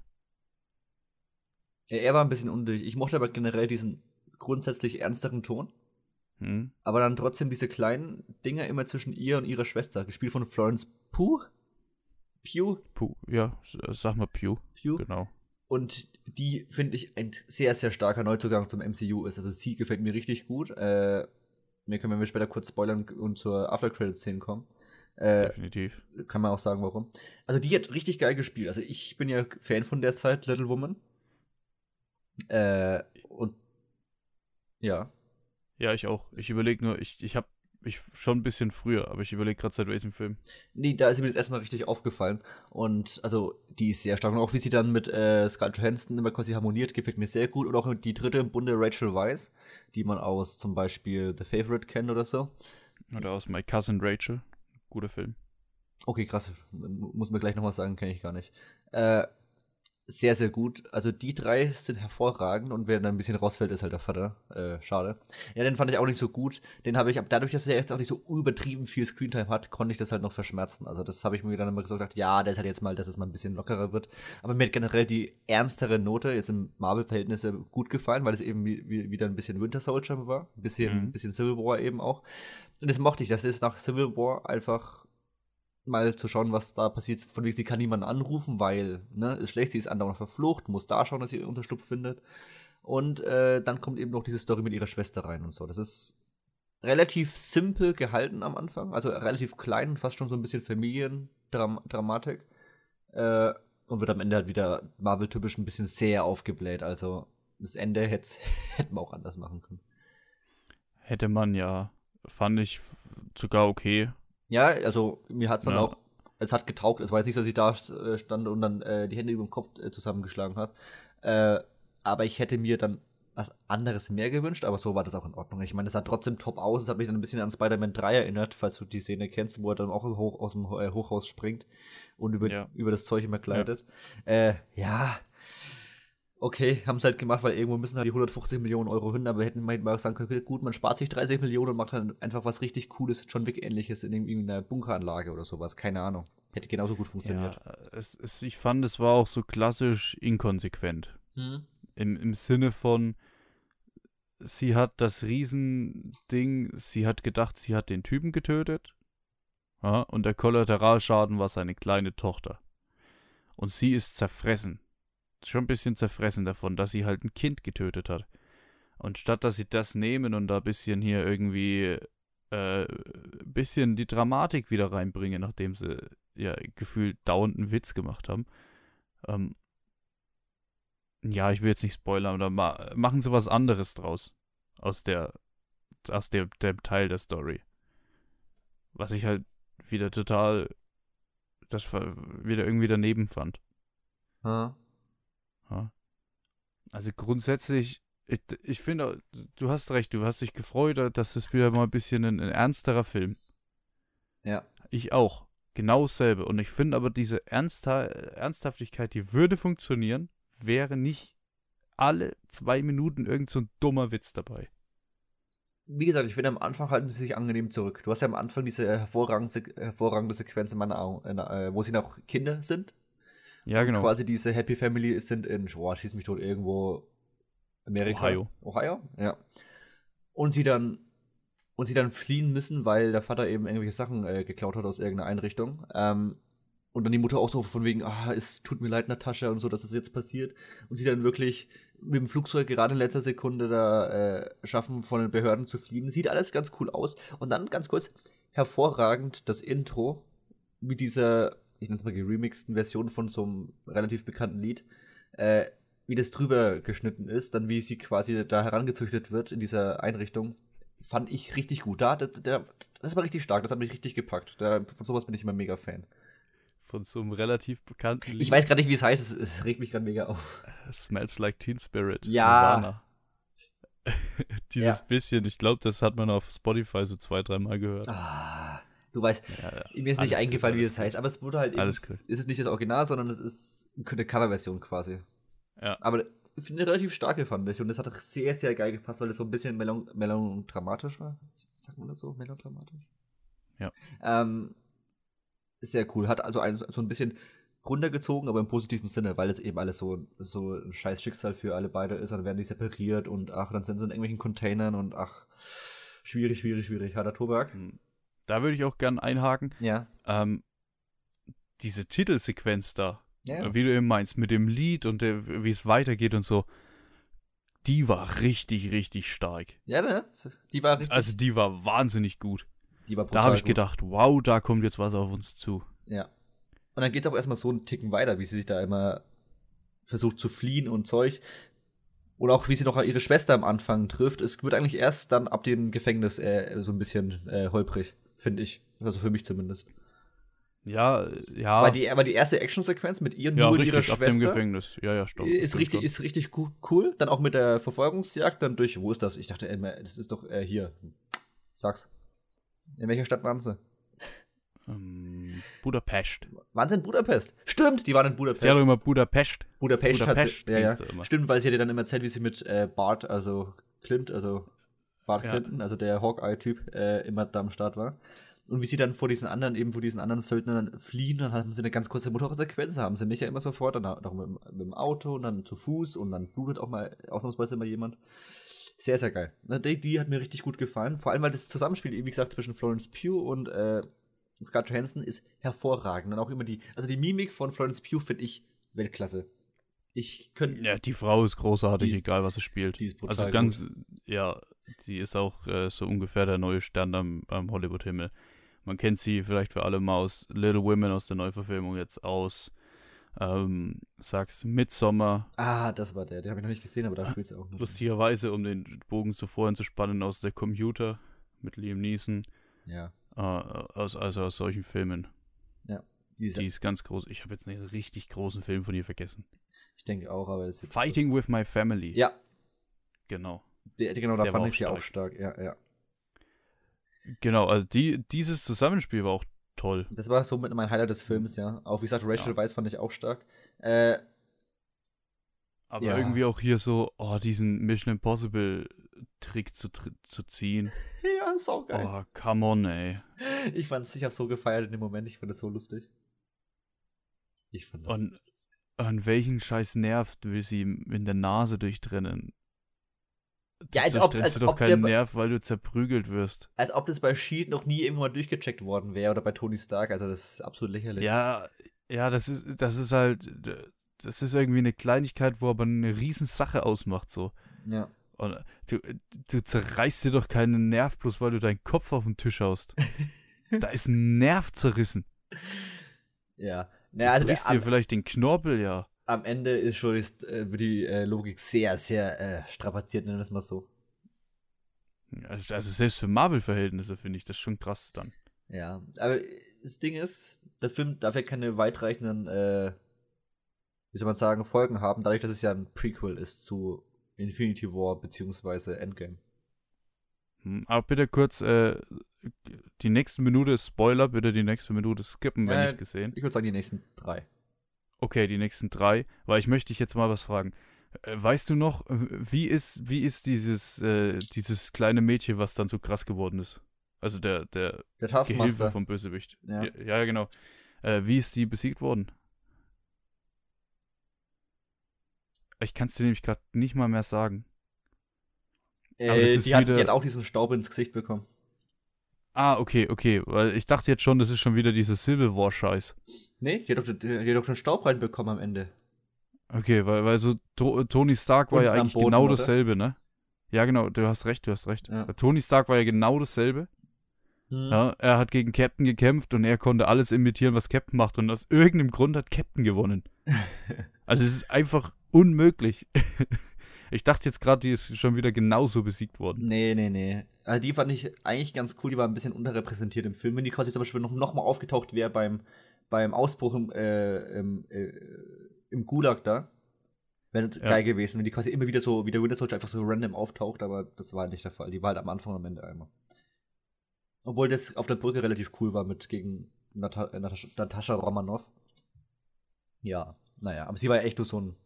Ja, er war ein bisschen unnötig. Ich mochte aber generell diesen grundsätzlich ernsteren Ton. Hm? Aber dann trotzdem diese kleinen Dinge immer zwischen ihr und ihrer Schwester. Gespielt von Florence Pugh. Pugh? Puh, ja, äh, sag mal Pew. Pugh. Genau. Und die finde ich ein sehr, sehr starker Neuzugang zum MCU ist. Also sie gefällt mir richtig gut. Äh, wir können, wenn wir später kurz spoilern und zur After-Credit-Szene kommen. Äh, Definitiv. kann man auch sagen, warum. Also die hat richtig geil gespielt. Also ich bin ja Fan von der Zeit, Little Woman. Äh, und ja. Ja, ich auch. Ich überlege nur, ich, ich habe ich schon ein bisschen früher, aber ich überlege gerade seit welchem Film. Nee, da ist mir das erstmal richtig aufgefallen. Und also, die ist sehr stark. Und auch wie sie dann mit äh, Scarlett Johansson immer quasi harmoniert, gefällt mir sehr gut. Und auch die dritte im Bunde, Rachel Weisz, die man aus zum Beispiel The Favorite kennt oder so. Oder aus My Cousin Rachel. Guter Film. Okay, krass. Muss mir gleich noch was sagen, kenne ich gar nicht. Äh, sehr, sehr gut. Also die drei sind hervorragend und wer dann ein bisschen rausfällt, ist halt der Vater. Äh, schade. Ja, den fand ich auch nicht so gut. Den habe ich, ab- dadurch, dass er jetzt auch nicht so übertrieben viel Screentime hat, konnte ich das halt noch verschmerzen. Also das habe ich mir dann immer gesagt, ja, der ist halt jetzt mal, dass es mal ein bisschen lockerer wird. Aber mir hat generell die ernstere Note jetzt im Marvel-Verhältnisse gut gefallen, weil es eben wie, wie, wieder ein bisschen Winter Soldier war. Ein bisschen, Mhm. ein bisschen Civil War eben auch. Und das mochte ich. Das ist nach Civil War einfach mal zu schauen, was da passiert. Von wegen, sie kann niemanden anrufen, weil, ne, ist schlecht, sie ist andauernd verflucht, muss da schauen, dass sie ihren Unterschlupf findet. Und äh, dann kommt eben noch diese Story mit ihrer Schwester rein und so. Das ist relativ simpel gehalten am Anfang, also relativ klein, fast schon so ein bisschen Familiendramatik. Äh, und wird am Ende halt wieder Marvel-typisch ein bisschen sehr aufgebläht. Also das Ende hätte wir auch anders machen können. Hätte man ja, fand ich sogar okay. Ja, also mir hat's dann Ja. auch, es hat getaugt. Es war jetzt nicht, dass ich da äh, stand und dann äh, die Hände über den Kopf äh, zusammengeschlagen habe. Äh, aber ich hätte mir dann was anderes mehr gewünscht, aber so war das auch in Ordnung. Ich meine, es sah trotzdem top aus. Es hat mich dann ein bisschen an Spider-Man 3 erinnert, falls du die Szene kennst, wo er dann auch hoch, aus dem äh, Hochhaus springt und über, Ja. über das Zeug immer gleitet. Ja, äh, ja. Okay, haben es halt gemacht, weil irgendwo müssen halt die 150 Millionen Euro hin, aber hätten mal sagen können, gut, man spart sich 30 Millionen und macht dann einfach was richtig Cooles, John Wick-ähnliches in irgendwie einer Bunkeranlage oder sowas, keine Ahnung. Hätte genauso gut funktioniert. Ja, es, es, ich fand, es war auch so klassisch inkonsequent. Hm? Im, Im Sinne von, sie hat das Riesending, sie hat gedacht, sie hat den Typen getötet. Ja, und der Kollateralschaden war seine kleine Tochter. Und sie ist zerfressen. Schon ein bisschen zerfressen davon, dass sie halt ein Kind getötet hat. Und statt dass sie das nehmen und da ein bisschen hier irgendwie äh, bisschen die Dramatik wieder reinbringen, nachdem sie ja gefühlt dauernd einen Witz gemacht haben, ähm, ja, ich will jetzt nicht spoilern, aber ma machen sie was anderes draus. Aus der, aus dem, dem Teil der Story. Was ich halt wieder total, das wieder irgendwie daneben fand. Ja. Ja. Also grundsätzlich, ich, ich finde, du hast recht, du hast dich gefreut, dass das wieder mal ein bisschen ein, ein ernsterer Film. Ja. Ich auch. Genau dasselbe. Und ich finde aber diese Ernstha Ernsthaftigkeit, die würde funktionieren, wäre nicht alle zwei Minuten irgend so ein dummer Witz dabei. Wie gesagt, ich finde am Anfang halten sie sich angenehm zurück. Du hast ja am Anfang diese hervorragende, hervorragende Sequenz in meiner Augen, äh, wo sie noch Kinder sind. Ja, genau. Quasi diese Happy Family sind in, oh, schieß mich tot, irgendwo Amerika. Ohio. Ohio, ja. Und sie dann und sie dann fliehen müssen, weil der Vater eben irgendwelche Sachen äh, geklaut hat aus irgendeiner Einrichtung. Ähm, und dann die Mutter auch so von wegen, ah, es tut mir leid, Natascha und so, dass es jetzt passiert. Und sie dann wirklich mit dem Flugzeug gerade in letzter Sekunde da äh, schaffen, von den Behörden zu fliehen. Sieht alles ganz cool aus. Und dann ganz kurz, hervorragend das Intro mit dieser, ich nenne es mal geremixten Version von so einem relativ bekannten Lied. Äh, wie das drüber geschnitten ist, dann wie sie quasi da herangezüchtet wird in dieser Einrichtung fand ich richtig gut. Da, der, der, das war richtig stark, das hat mich richtig gepackt. Da, von sowas bin ich immer mega Fan. Von so einem relativ bekannten Lied. Ich weiß gerade nicht, wie es heißt, es, es regt mich gerade mega auf. Smells like Teen Spirit. Ja. Dieses ja. bisschen, ich glaube, das hat man auf Spotify so zwei, dreimal gehört. Ah, du weißt, ja, mir ist nicht eingefallen, wie es heißt, aber es wurde halt alles eben, ist es nicht das Original, sondern es ist eine Coverversion quasi. Ja. Aber ich finde relativ starke, fand ich. Und das hat sehr, sehr geil gepasst, weil es so ein bisschen melodramatisch war. Sagt man das so? Melodramatisch? Ja. Ähm, sehr cool. Hat also ein, so ein bisschen runtergezogen, aber im positiven Sinne, weil es eben alles so, so ein scheiß Schicksal für alle beide ist. Dann werden die separiert und ach, dann sind sie in irgendwelchen Containern und ach, schwierig, schwierig, schwierig. Harter Tobak. Hm. Da würde ich auch gern einhaken. Ja. Ähm, diese Titelsequenz da, ja. Wie du eben meinst, mit dem Lied und wie es weitergeht und so. Die war richtig, richtig stark. Ja, ne? Die war richtig. Also die war wahnsinnig gut. Die war Da habe ich gedacht, wow, da kommt jetzt was auf uns zu. Ja. Und dann geht es auch erstmal so einen Ticken weiter, wie sie sich da immer versucht zu fliehen und Zeug. Oder auch wie sie noch ihre Schwester am Anfang trifft. Es wird eigentlich erst dann ab dem Gefängnis äh, so ein bisschen äh, holprig, finde ich. Also für mich zumindest. Ja, ja. Aber die, aber die erste Actionsequenz mit ihr ja, nur richtig, ihrer Schwester. Ab dem Gefängnis. Ja, ja, stimmt. Ist richtig, ist richtig cool. Dann auch mit der Verfolgungsjagd dann durch, wo ist das? Ich dachte, äh, das ist doch äh, hier. Sag's. In welcher Stadt waren sie? Ähm, Budapest. Waren sie in Budapest? Stimmt, die waren in Budapest. Sie haben immer Budapest. Budapest, Budapest hat sie, ja, ja. Stimmt, weil sie hat dann immer erzählt, wie sie mit äh, Bart, also Clint, also Bart ja. Clinton, also der Hawkeye-Typ, äh, immer da am Start war. Und wie sie dann vor diesen anderen, eben vor diesen anderen Söldnern fliehen, dann haben sie eine ganz kurze Motorradsequenz, haben sie nicht ja immer sofort, dann auch mit, mit, dem Auto und dann zu Fuß und dann blutet auch mal ausnahmsweise immer jemand. Sehr, sehr geil. Die, die hat mir richtig gut gefallen. Vor allem, weil das Zusammenspiel, wie gesagt, zwischen Florence Pugh und äh, Scarlett Johansson ist hervorragend. Und auch immer die, also die Mimik von Florence Pugh finde ich Weltklasse. Ich könnte. Ja, die Frau ist großartig, ist, egal was sie spielt. Die ist brutal also ganz, gut. ja, sie ist auch äh, so ungefähr der neue Stern am, am Hollywood-Himmel. Man kennt sie vielleicht für alle mal aus Little Women aus der Neuverfilmung jetzt aus. Ähm, sag's Midsommer. Ah, das war der, den habe ich noch nicht gesehen, aber da spielt sie auch noch. Lustigerweise, um den Bogen zuvor zu spannen, aus der Computer mit Liam Neeson. Ja. Äh, aus, also aus solchen Filmen. Ja. Diese. Die ist ganz groß. Ich habe jetzt einen richtig großen Film von ihr vergessen. Ich denke auch, aber es ist jetzt. Fighting with My Family. Ja. Genau. Der, genau, da der fand ich sie auch stark, ja, ja. Genau, also die, dieses Zusammenspiel war auch toll. Das war so mit mein Highlight des Films, ja. Auch wie gesagt, Rachel ja. Weisz fand ich auch stark. Äh, aber ja. irgendwie auch hier so, oh, diesen Mission Impossible Trick zu, zu ziehen. ja, ist auch geil. Oh, come on, ey. Ich fand's, ich hab so gefeiert in dem Moment, ich fand es so lustig. Ich fand das. Und, an welchen scheiß Nerv will sie in der Nase durchtrennen? Ja, als ob, als du doch keinen Nerv, weil du zerprügelt wirst. Als ob das bei Sheet noch nie irgendwann mal durchgecheckt worden wäre oder bei Tony Stark. Also das ist absolut lächerlich. Ja, ja, das ist, das ist halt, das ist irgendwie eine Kleinigkeit, wo aber eine Riesensache ausmacht so. Ja. Und du, du zerreißt dir doch keinen Nerv bloß, weil du deinen Kopf auf den Tisch haust. da ist ein Nerv zerrissen. Ja. Naja, also du brichst dir vielleicht den Knorpel, ja am Ende ist schon ist, äh, die äh, Logik sehr, sehr äh, strapaziert, nennen wir es mal so. Also, also selbst für Marvel-Verhältnisse finde ich das schon krass dann. Ja, aber das Ding ist, der Film darf ja keine weitreichenden äh, wie soll man sagen, Folgen haben, dadurch, dass es ja ein Prequel ist zu Infinity War beziehungsweise Endgame. Hm, Aber bitte kurz, äh, die nächste Minute ist Spoiler, bitte die nächste Minute skippen, wenn Äh, nicht gesehen. Ich würde sagen, die nächsten drei. Okay, die nächsten drei, weil ich möchte dich jetzt mal was fragen. Äh, Weißt du noch, wie ist, wie ist dieses, äh, dieses kleine Mädchen, was dann so krass geworden ist? Also der, der Der Gehilfe Taskmaster. vom Bösewicht. Ja. Ja, ja genau. Äh, wie ist die besiegt worden? Ich kann es dir nämlich gerade nicht mal mehr sagen. Äh, ist die, hat, wieder- die hat auch diesen Staub ins Gesicht bekommen. Ah, okay, okay. Weil ich dachte jetzt schon, das ist schon wieder dieses Civil War-Scheiß. Nee, die hat, doch, die, hat doch den Staub reinbekommen am Ende. Okay, weil, weil so To Tony Stark war ja Unten am eigentlich Boden, genau oder? dasselbe, ne? Ja, genau, du hast recht, du hast recht. Ja. Tony Stark war ja genau dasselbe. Hm. Ja, er hat gegen Captain gekämpft und er konnte alles imitieren, was Captain macht. Und aus irgendeinem Grund hat Captain gewonnen. also es ist einfach unmöglich. ich dachte jetzt gerade, die ist schon wieder genauso besiegt worden. Nee, nee, nee. Also die fand ich eigentlich ganz cool, die war ein bisschen unterrepräsentiert im Film. Wenn die quasi zum Beispiel noch, noch mal aufgetaucht wäre beim, beim Ausbruch im, äh, im, äh, im Gulag da, wäre das Ja. geil gewesen, wenn die quasi immer wieder so, wie der Winter Soldier einfach so random auftaucht, aber das war nicht der Fall. Die war halt am Anfang und am Ende einmal. Obwohl das auf der Brücke relativ cool war mit gegen Nata äh, Natascha, Natascha Romanoff. Ja, naja, aber sie war ja echt nur so ein.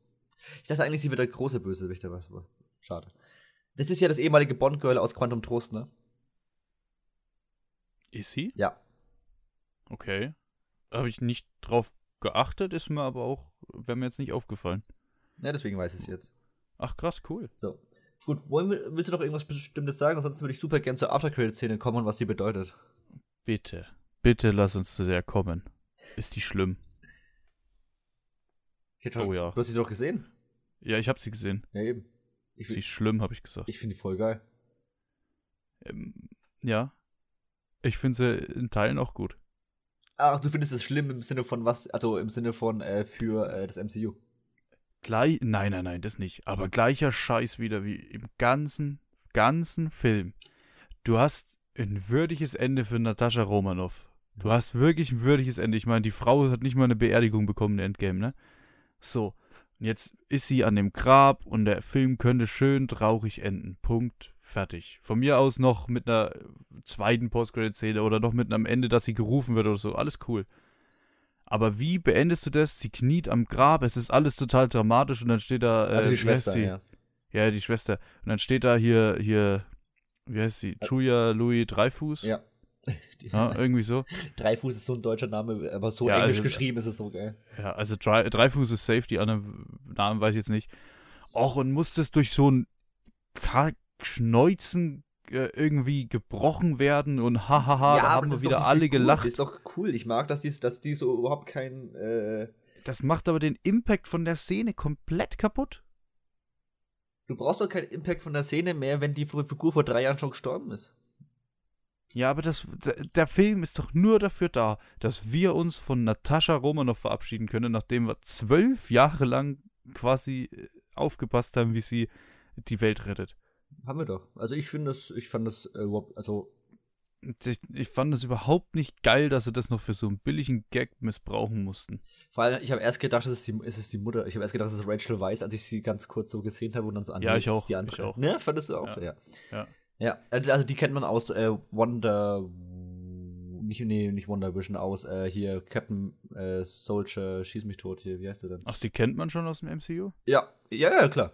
Ich dachte eigentlich, sie wird der große Bösewicht, aber schade. Das ist ja das ehemalige Bond-Girl aus Quantum Trost, ne? Ist sie? Ja. Okay. Habe ich nicht drauf geachtet, ist mir aber auch, wäre mir jetzt nicht aufgefallen. Ja, deswegen weiß ich es jetzt. Ach krass, cool. So. Gut, wir, willst du noch irgendwas Bestimmtes sagen? Ansonsten würde ich super gern zur After-Credit-Szene kommen und was die bedeutet. Bitte, bitte lass uns zu der kommen. Ist die schlimm? Oh ja. Du hast sie doch gesehen? Ja, ich habe sie gesehen. Ja, eben. Ich, Sie find- ist schlimm, habe ich gesagt. ich finde die voll geil. Ähm, ja. Ich finde sie in Teilen auch gut. Ach, du findest es schlimm im Sinne von was? Also im Sinne von äh, für äh, das MCU. Gleich, nein, nein, nein, das nicht. Aber gleicher Scheiß wieder wie im ganzen, ganzen Film. Du hast ein würdiges Ende für Natascha Romanoff. Du hast wirklich ein würdiges Ende. Ich meine, die Frau hat nicht mal eine Beerdigung bekommen in Endgame, ne? So. Und jetzt ist sie an dem Grab und der Film könnte schön traurig enden. Punkt. Fertig. Von mir aus noch mit einer zweiten Post-Credit-Szene oder noch mit einem Ende, dass sie gerufen wird oder so. Alles cool. Aber wie beendest du das? Sie kniet am Grab, es ist alles total dramatisch und dann steht da. Äh, Also die Schwester, sie? ja. Ja, die Schwester. Und dann steht da hier, hier, wie heißt sie? Julia Louis Dreifuß? Ja. Ja, irgendwie so. Dreifuß ist so ein deutscher Name, aber so Ja, englisch also- geschrieben ist es so geil. Ja, also Drei, Dreifuß ist safe, die anderen Namen weiß ich jetzt nicht. Och, und muss das durch so ein Schneuzen äh, irgendwie gebrochen werden und hahaha, da aber haben wir wieder alle Figur. gelacht. Das ist doch cool. Ich mag, dass die, dass die so überhaupt kein. Äh, Das macht aber den Impact von der Szene komplett kaputt. du brauchst doch keinen Impact von der Szene mehr, wenn die Figur vor drei Jahren schon gestorben ist. Ja, aber das, der- Film ist doch nur dafür da, dass wir uns von Natascha Romanoff verabschieden können, nachdem wir zwölf Jahre lang quasi äh, aufgepasst haben, wie sie die Welt rettet. Haben wir doch. Also ich finde das, ich fand das äh, überhaupt, also Ich, ich fand es überhaupt nicht geil, dass sie das noch für so einen billigen Gag missbrauchen mussten. vor allem, ich habe erst gedacht, es ist die, es ist die Mutter. Ich habe erst gedacht, es ist Rachel Weisz, als ich sie ganz kurz so gesehen habe und dann so an. Ja, ich das auch, Die andere. ich auch. Ne, fandest du auch? Ja. Ja. Ja. Ja, also die kennt man aus äh, Wonder. Nicht, nee, nicht Wonder Vision, aus äh, hier Captain äh, Soldier, schieß mich tot hier, wie heißt der denn? Ach, sie kennt man schon aus dem MCU? Ja, ja, ja, klar.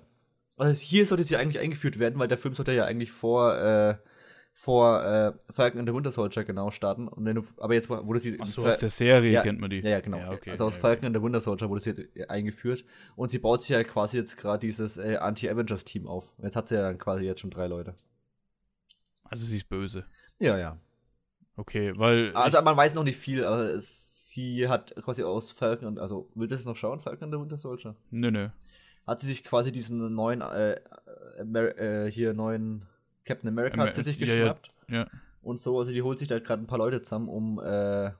Also hier sollte sie eigentlich eingeführt werden, weil der Film sollte ja eigentlich vor, äh, vor äh, Falcon and the Winter Soldier genau starten. Und wenn du, aber jetzt wurde sie. Ach so, aus der Serie ja, kennt man die. Ja, ja, genau. Ja, okay, also aus Falcon and the Winter Soldier wurde sie äh, eingeführt. Und sie baut sich ja quasi jetzt gerade dieses äh, Anti-Avengers-Team auf. Und jetzt hat sie ja dann quasi jetzt schon drei Leute. Also sie ist böse. Ja, ja. Okay, weil. Also man weiß noch nicht viel, aber es, sie hat quasi aus Falcon und also willst du das noch schauen, Falcon the Winter Soldier? nö, nö. Hat sie sich quasi diesen neuen äh, Amer äh, hier neuen Captain America Amer- hat sie sich ja, ja, geschnappt Ja. und so, also die holt sich da gerade ein paar Leute zusammen, um äh,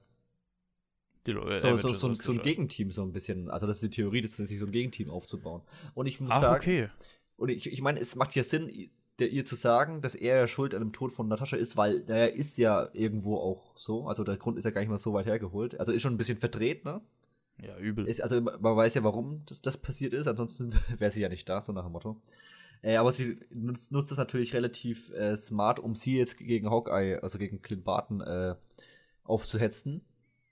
Leute, so, so, Avengers so, ein- so ein. Gegenteam so ein bisschen, also das ist die Theorie, dass sich so ein Gegenteam aufzubauen. Und ich muss Ach, sagen, okay. und ich, ich meine, es macht ja Sinn, der, ihr zu sagen, dass er ja schuld an dem Tod von Natascha ist, weil er ist ja irgendwo auch so. Also der Grund ist ja gar nicht mal so weit hergeholt. Also ist schon ein bisschen verdreht, ne? Ja, übel. Ist, also man weiß ja, warum das- passiert ist, ansonsten wäre sie ja nicht da, so nach dem Motto. Äh, aber sie nutzt, nutzt das natürlich relativ äh, smart, um sie jetzt gegen Hawkeye, also gegen Clint Barton, äh, aufzuhetzen.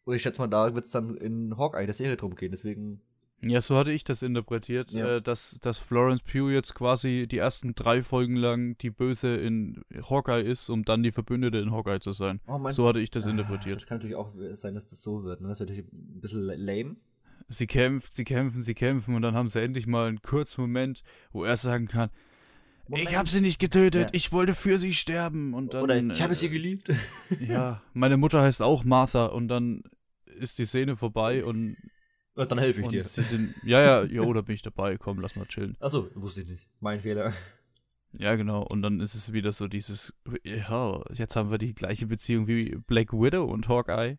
Und ich schätze mal, da wird es dann in Hawkeye der Serie drum gehen, deswegen. Ja, so hatte ich das interpretiert, Ja. äh, dass, dass Florence Pugh jetzt quasi die ersten drei Folgen lang die Böse in Hawkeye ist, um dann die Verbündete in Hawkeye zu sein. Oh So hatte ich das interpretiert. Das kann natürlich auch sein, dass das so wird. Ne? Das wäre natürlich ein bisschen lame. Sie kämpft, sie kämpfen, sie kämpfen und dann haben sie endlich mal einen kurzen Moment, wo er sagen kann, ich habe sie nicht getötet, Ja. ich wollte für sie sterben und dann Oder ich habe äh, sie geliebt. Ja, meine Mutter heißt auch Martha und dann ist die Szene vorbei Und dann helfe ich und dir. sind, ja, ja, ja, oder bin ich dabei, komm, lass mal chillen. Achso, wusste ich nicht. Mein Fehler. Ja, genau, und dann ist es wieder so dieses, ja, jetzt haben wir die gleiche Beziehung wie Black Widow und Hawkeye,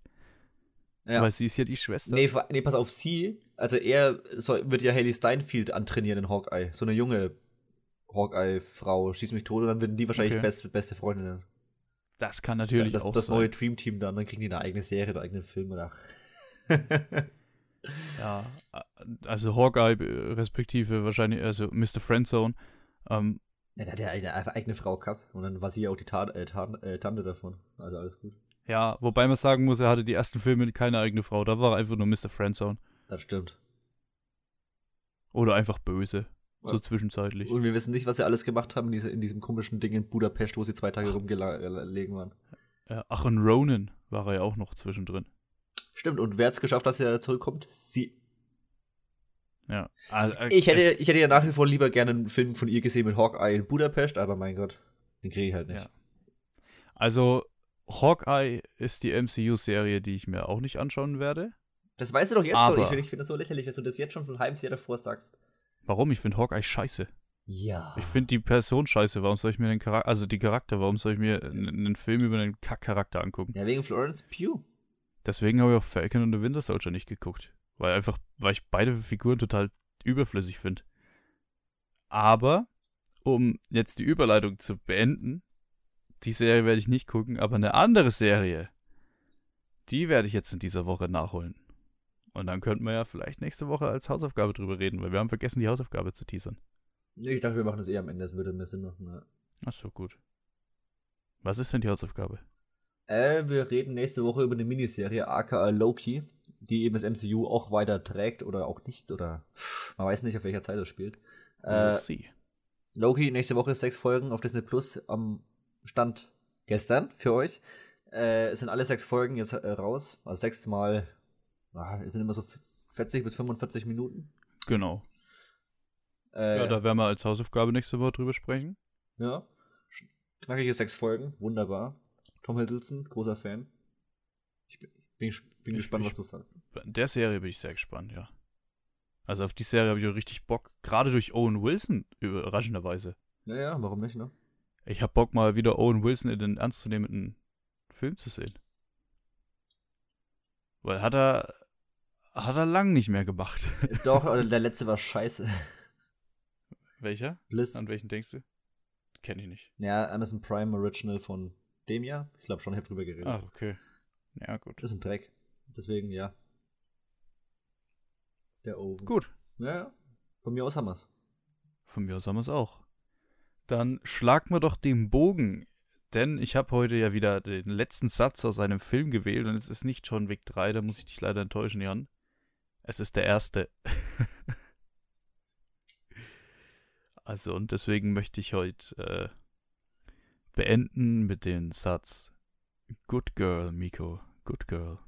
Ja. weil sie ist ja die Schwester. Nee, nee, pass auf, sie, also er soll, wird ja Haley Steinfeld antrainieren in Hawkeye. So eine junge Hawkeye-Frau, schießt mich tot und dann werden die wahrscheinlich Okay. beste, beste Freundinnen. Das kann natürlich das auch das sein. neue Dream-Team dann, dann kriegen die eine eigene Serie, einen eigenen Film oder. Ja, also Hawkeye äh, respektive wahrscheinlich, also Mr. Friendzone, ähm, ja, der hat ja eine eigene Frau gehabt und dann war sie ja auch die Ta äh, Ta äh, Tante davon. Also alles gut. ja, wobei man sagen muss, er hatte die ersten Filme keine eigene Frau, da war er einfach nur Mr. Friendzone. Das stimmt. Oder einfach böse, so Ja. zwischenzeitlich. Und wir wissen nicht, was sie alles gemacht haben in, diese, in diesem komischen Ding in Budapest, wo sie zwei Tage rumgelegen waren. Ja, ach, und Ronan war er ja auch noch zwischendrin. Stimmt, und wer hat es geschafft, dass er zurückkommt? Sie. Ja. Also, äh, Ich hätte, ich hätte ja nach wie vor lieber gerne einen Film von ihr gesehen mit Hawkeye in Budapest, aber mein Gott, den kriege ich halt nicht. Ja. Also, Hawkeye ist die MCU-Serie, die ich mir auch nicht anschauen werde. Das weißt du doch jetzt Aber- doch. Ich, finde- ich finde das so lächerlich, dass du das jetzt schon so ein halbes Jahr davor sagst. Warum? Ich finde Hawkeye scheiße. Ja. Ich finde die Person scheiße. Warum soll ich mir den Charakter, also die Charakter, warum soll ich mir einen, einen Film über einen Kack-Charakter angucken? Ja, wegen Florence Pugh. Deswegen habe ich auch Falcon und the Winter Soldier nicht geguckt. Weil einfach, weil ich beide Figuren total überflüssig finde. Aber, um jetzt die Überleitung zu beenden, die Serie werde ich nicht gucken, aber eine andere Serie, die werde ich jetzt in dieser Woche nachholen. Und dann könnten wir ja vielleicht nächste Woche als Hausaufgabe drüber reden, weil wir haben vergessen, die Hausaufgabe zu teasern. Ich dachte, wir machen das eher am Ende, das würde mehr Sinn machen. Ja. Ach so, gut. Was ist denn die Hausaufgabe? Äh, wir reden nächste Woche über eine Miniserie, aka Loki, die eben das MCU auch weiter trägt oder auch nicht, oder man weiß nicht, auf welcher Zeit das spielt. Äh, see. Loki, nächste Woche sechs Folgen auf Disney Plus am Stand gestern für euch. Äh, es sind alle sechs Folgen jetzt äh, raus. Also sechs mal, ah, es sind immer so 40 bis 45 Minuten. Genau. Äh, Ja, da werden wir als Hausaufgabe nächste Woche drüber sprechen. ja. Knackige sechs Folgen, wunderbar. Tom Hiddleston, großer Fan. Ich bin, bin, ges- bin Ich- gespannt, ich- was du sagst. Bei der Serie bin ich sehr gespannt, ja. Also auf die Serie habe ich auch richtig Bock. Gerade durch Owen Wilson, überraschenderweise. Ja, ja, warum nicht, ne? Ich habe Bock, mal wieder Owen Wilson in den ernstzunehmenden Film zu sehen. Weil hat er, hat er lang nicht mehr gemacht. Doch, äh, der letzte war scheiße. Welcher? Bliss. An welchen denkst du? Kenne ich nicht. Ja, Amazon Prime Original von dem Jahr. Ich glaube schon, ich habe drüber geredet. Ach, okay. Ja, gut. Das ist ein Dreck. Deswegen, ja. Der Owen. Gut. Ja, ja. Von mir aus haben wir's. Von mir aus haben wir es auch. Dann schlag mir doch den Bogen. Denn ich habe heute ja wieder den letzten Satz aus einem Film gewählt und es ist nicht John Wick 3, da muss ich dich leider enttäuschen, Jan. Es ist der erste. also, und deswegen möchte ich heute äh, beenden mit dem Satz Good Girl, Miko, good girl.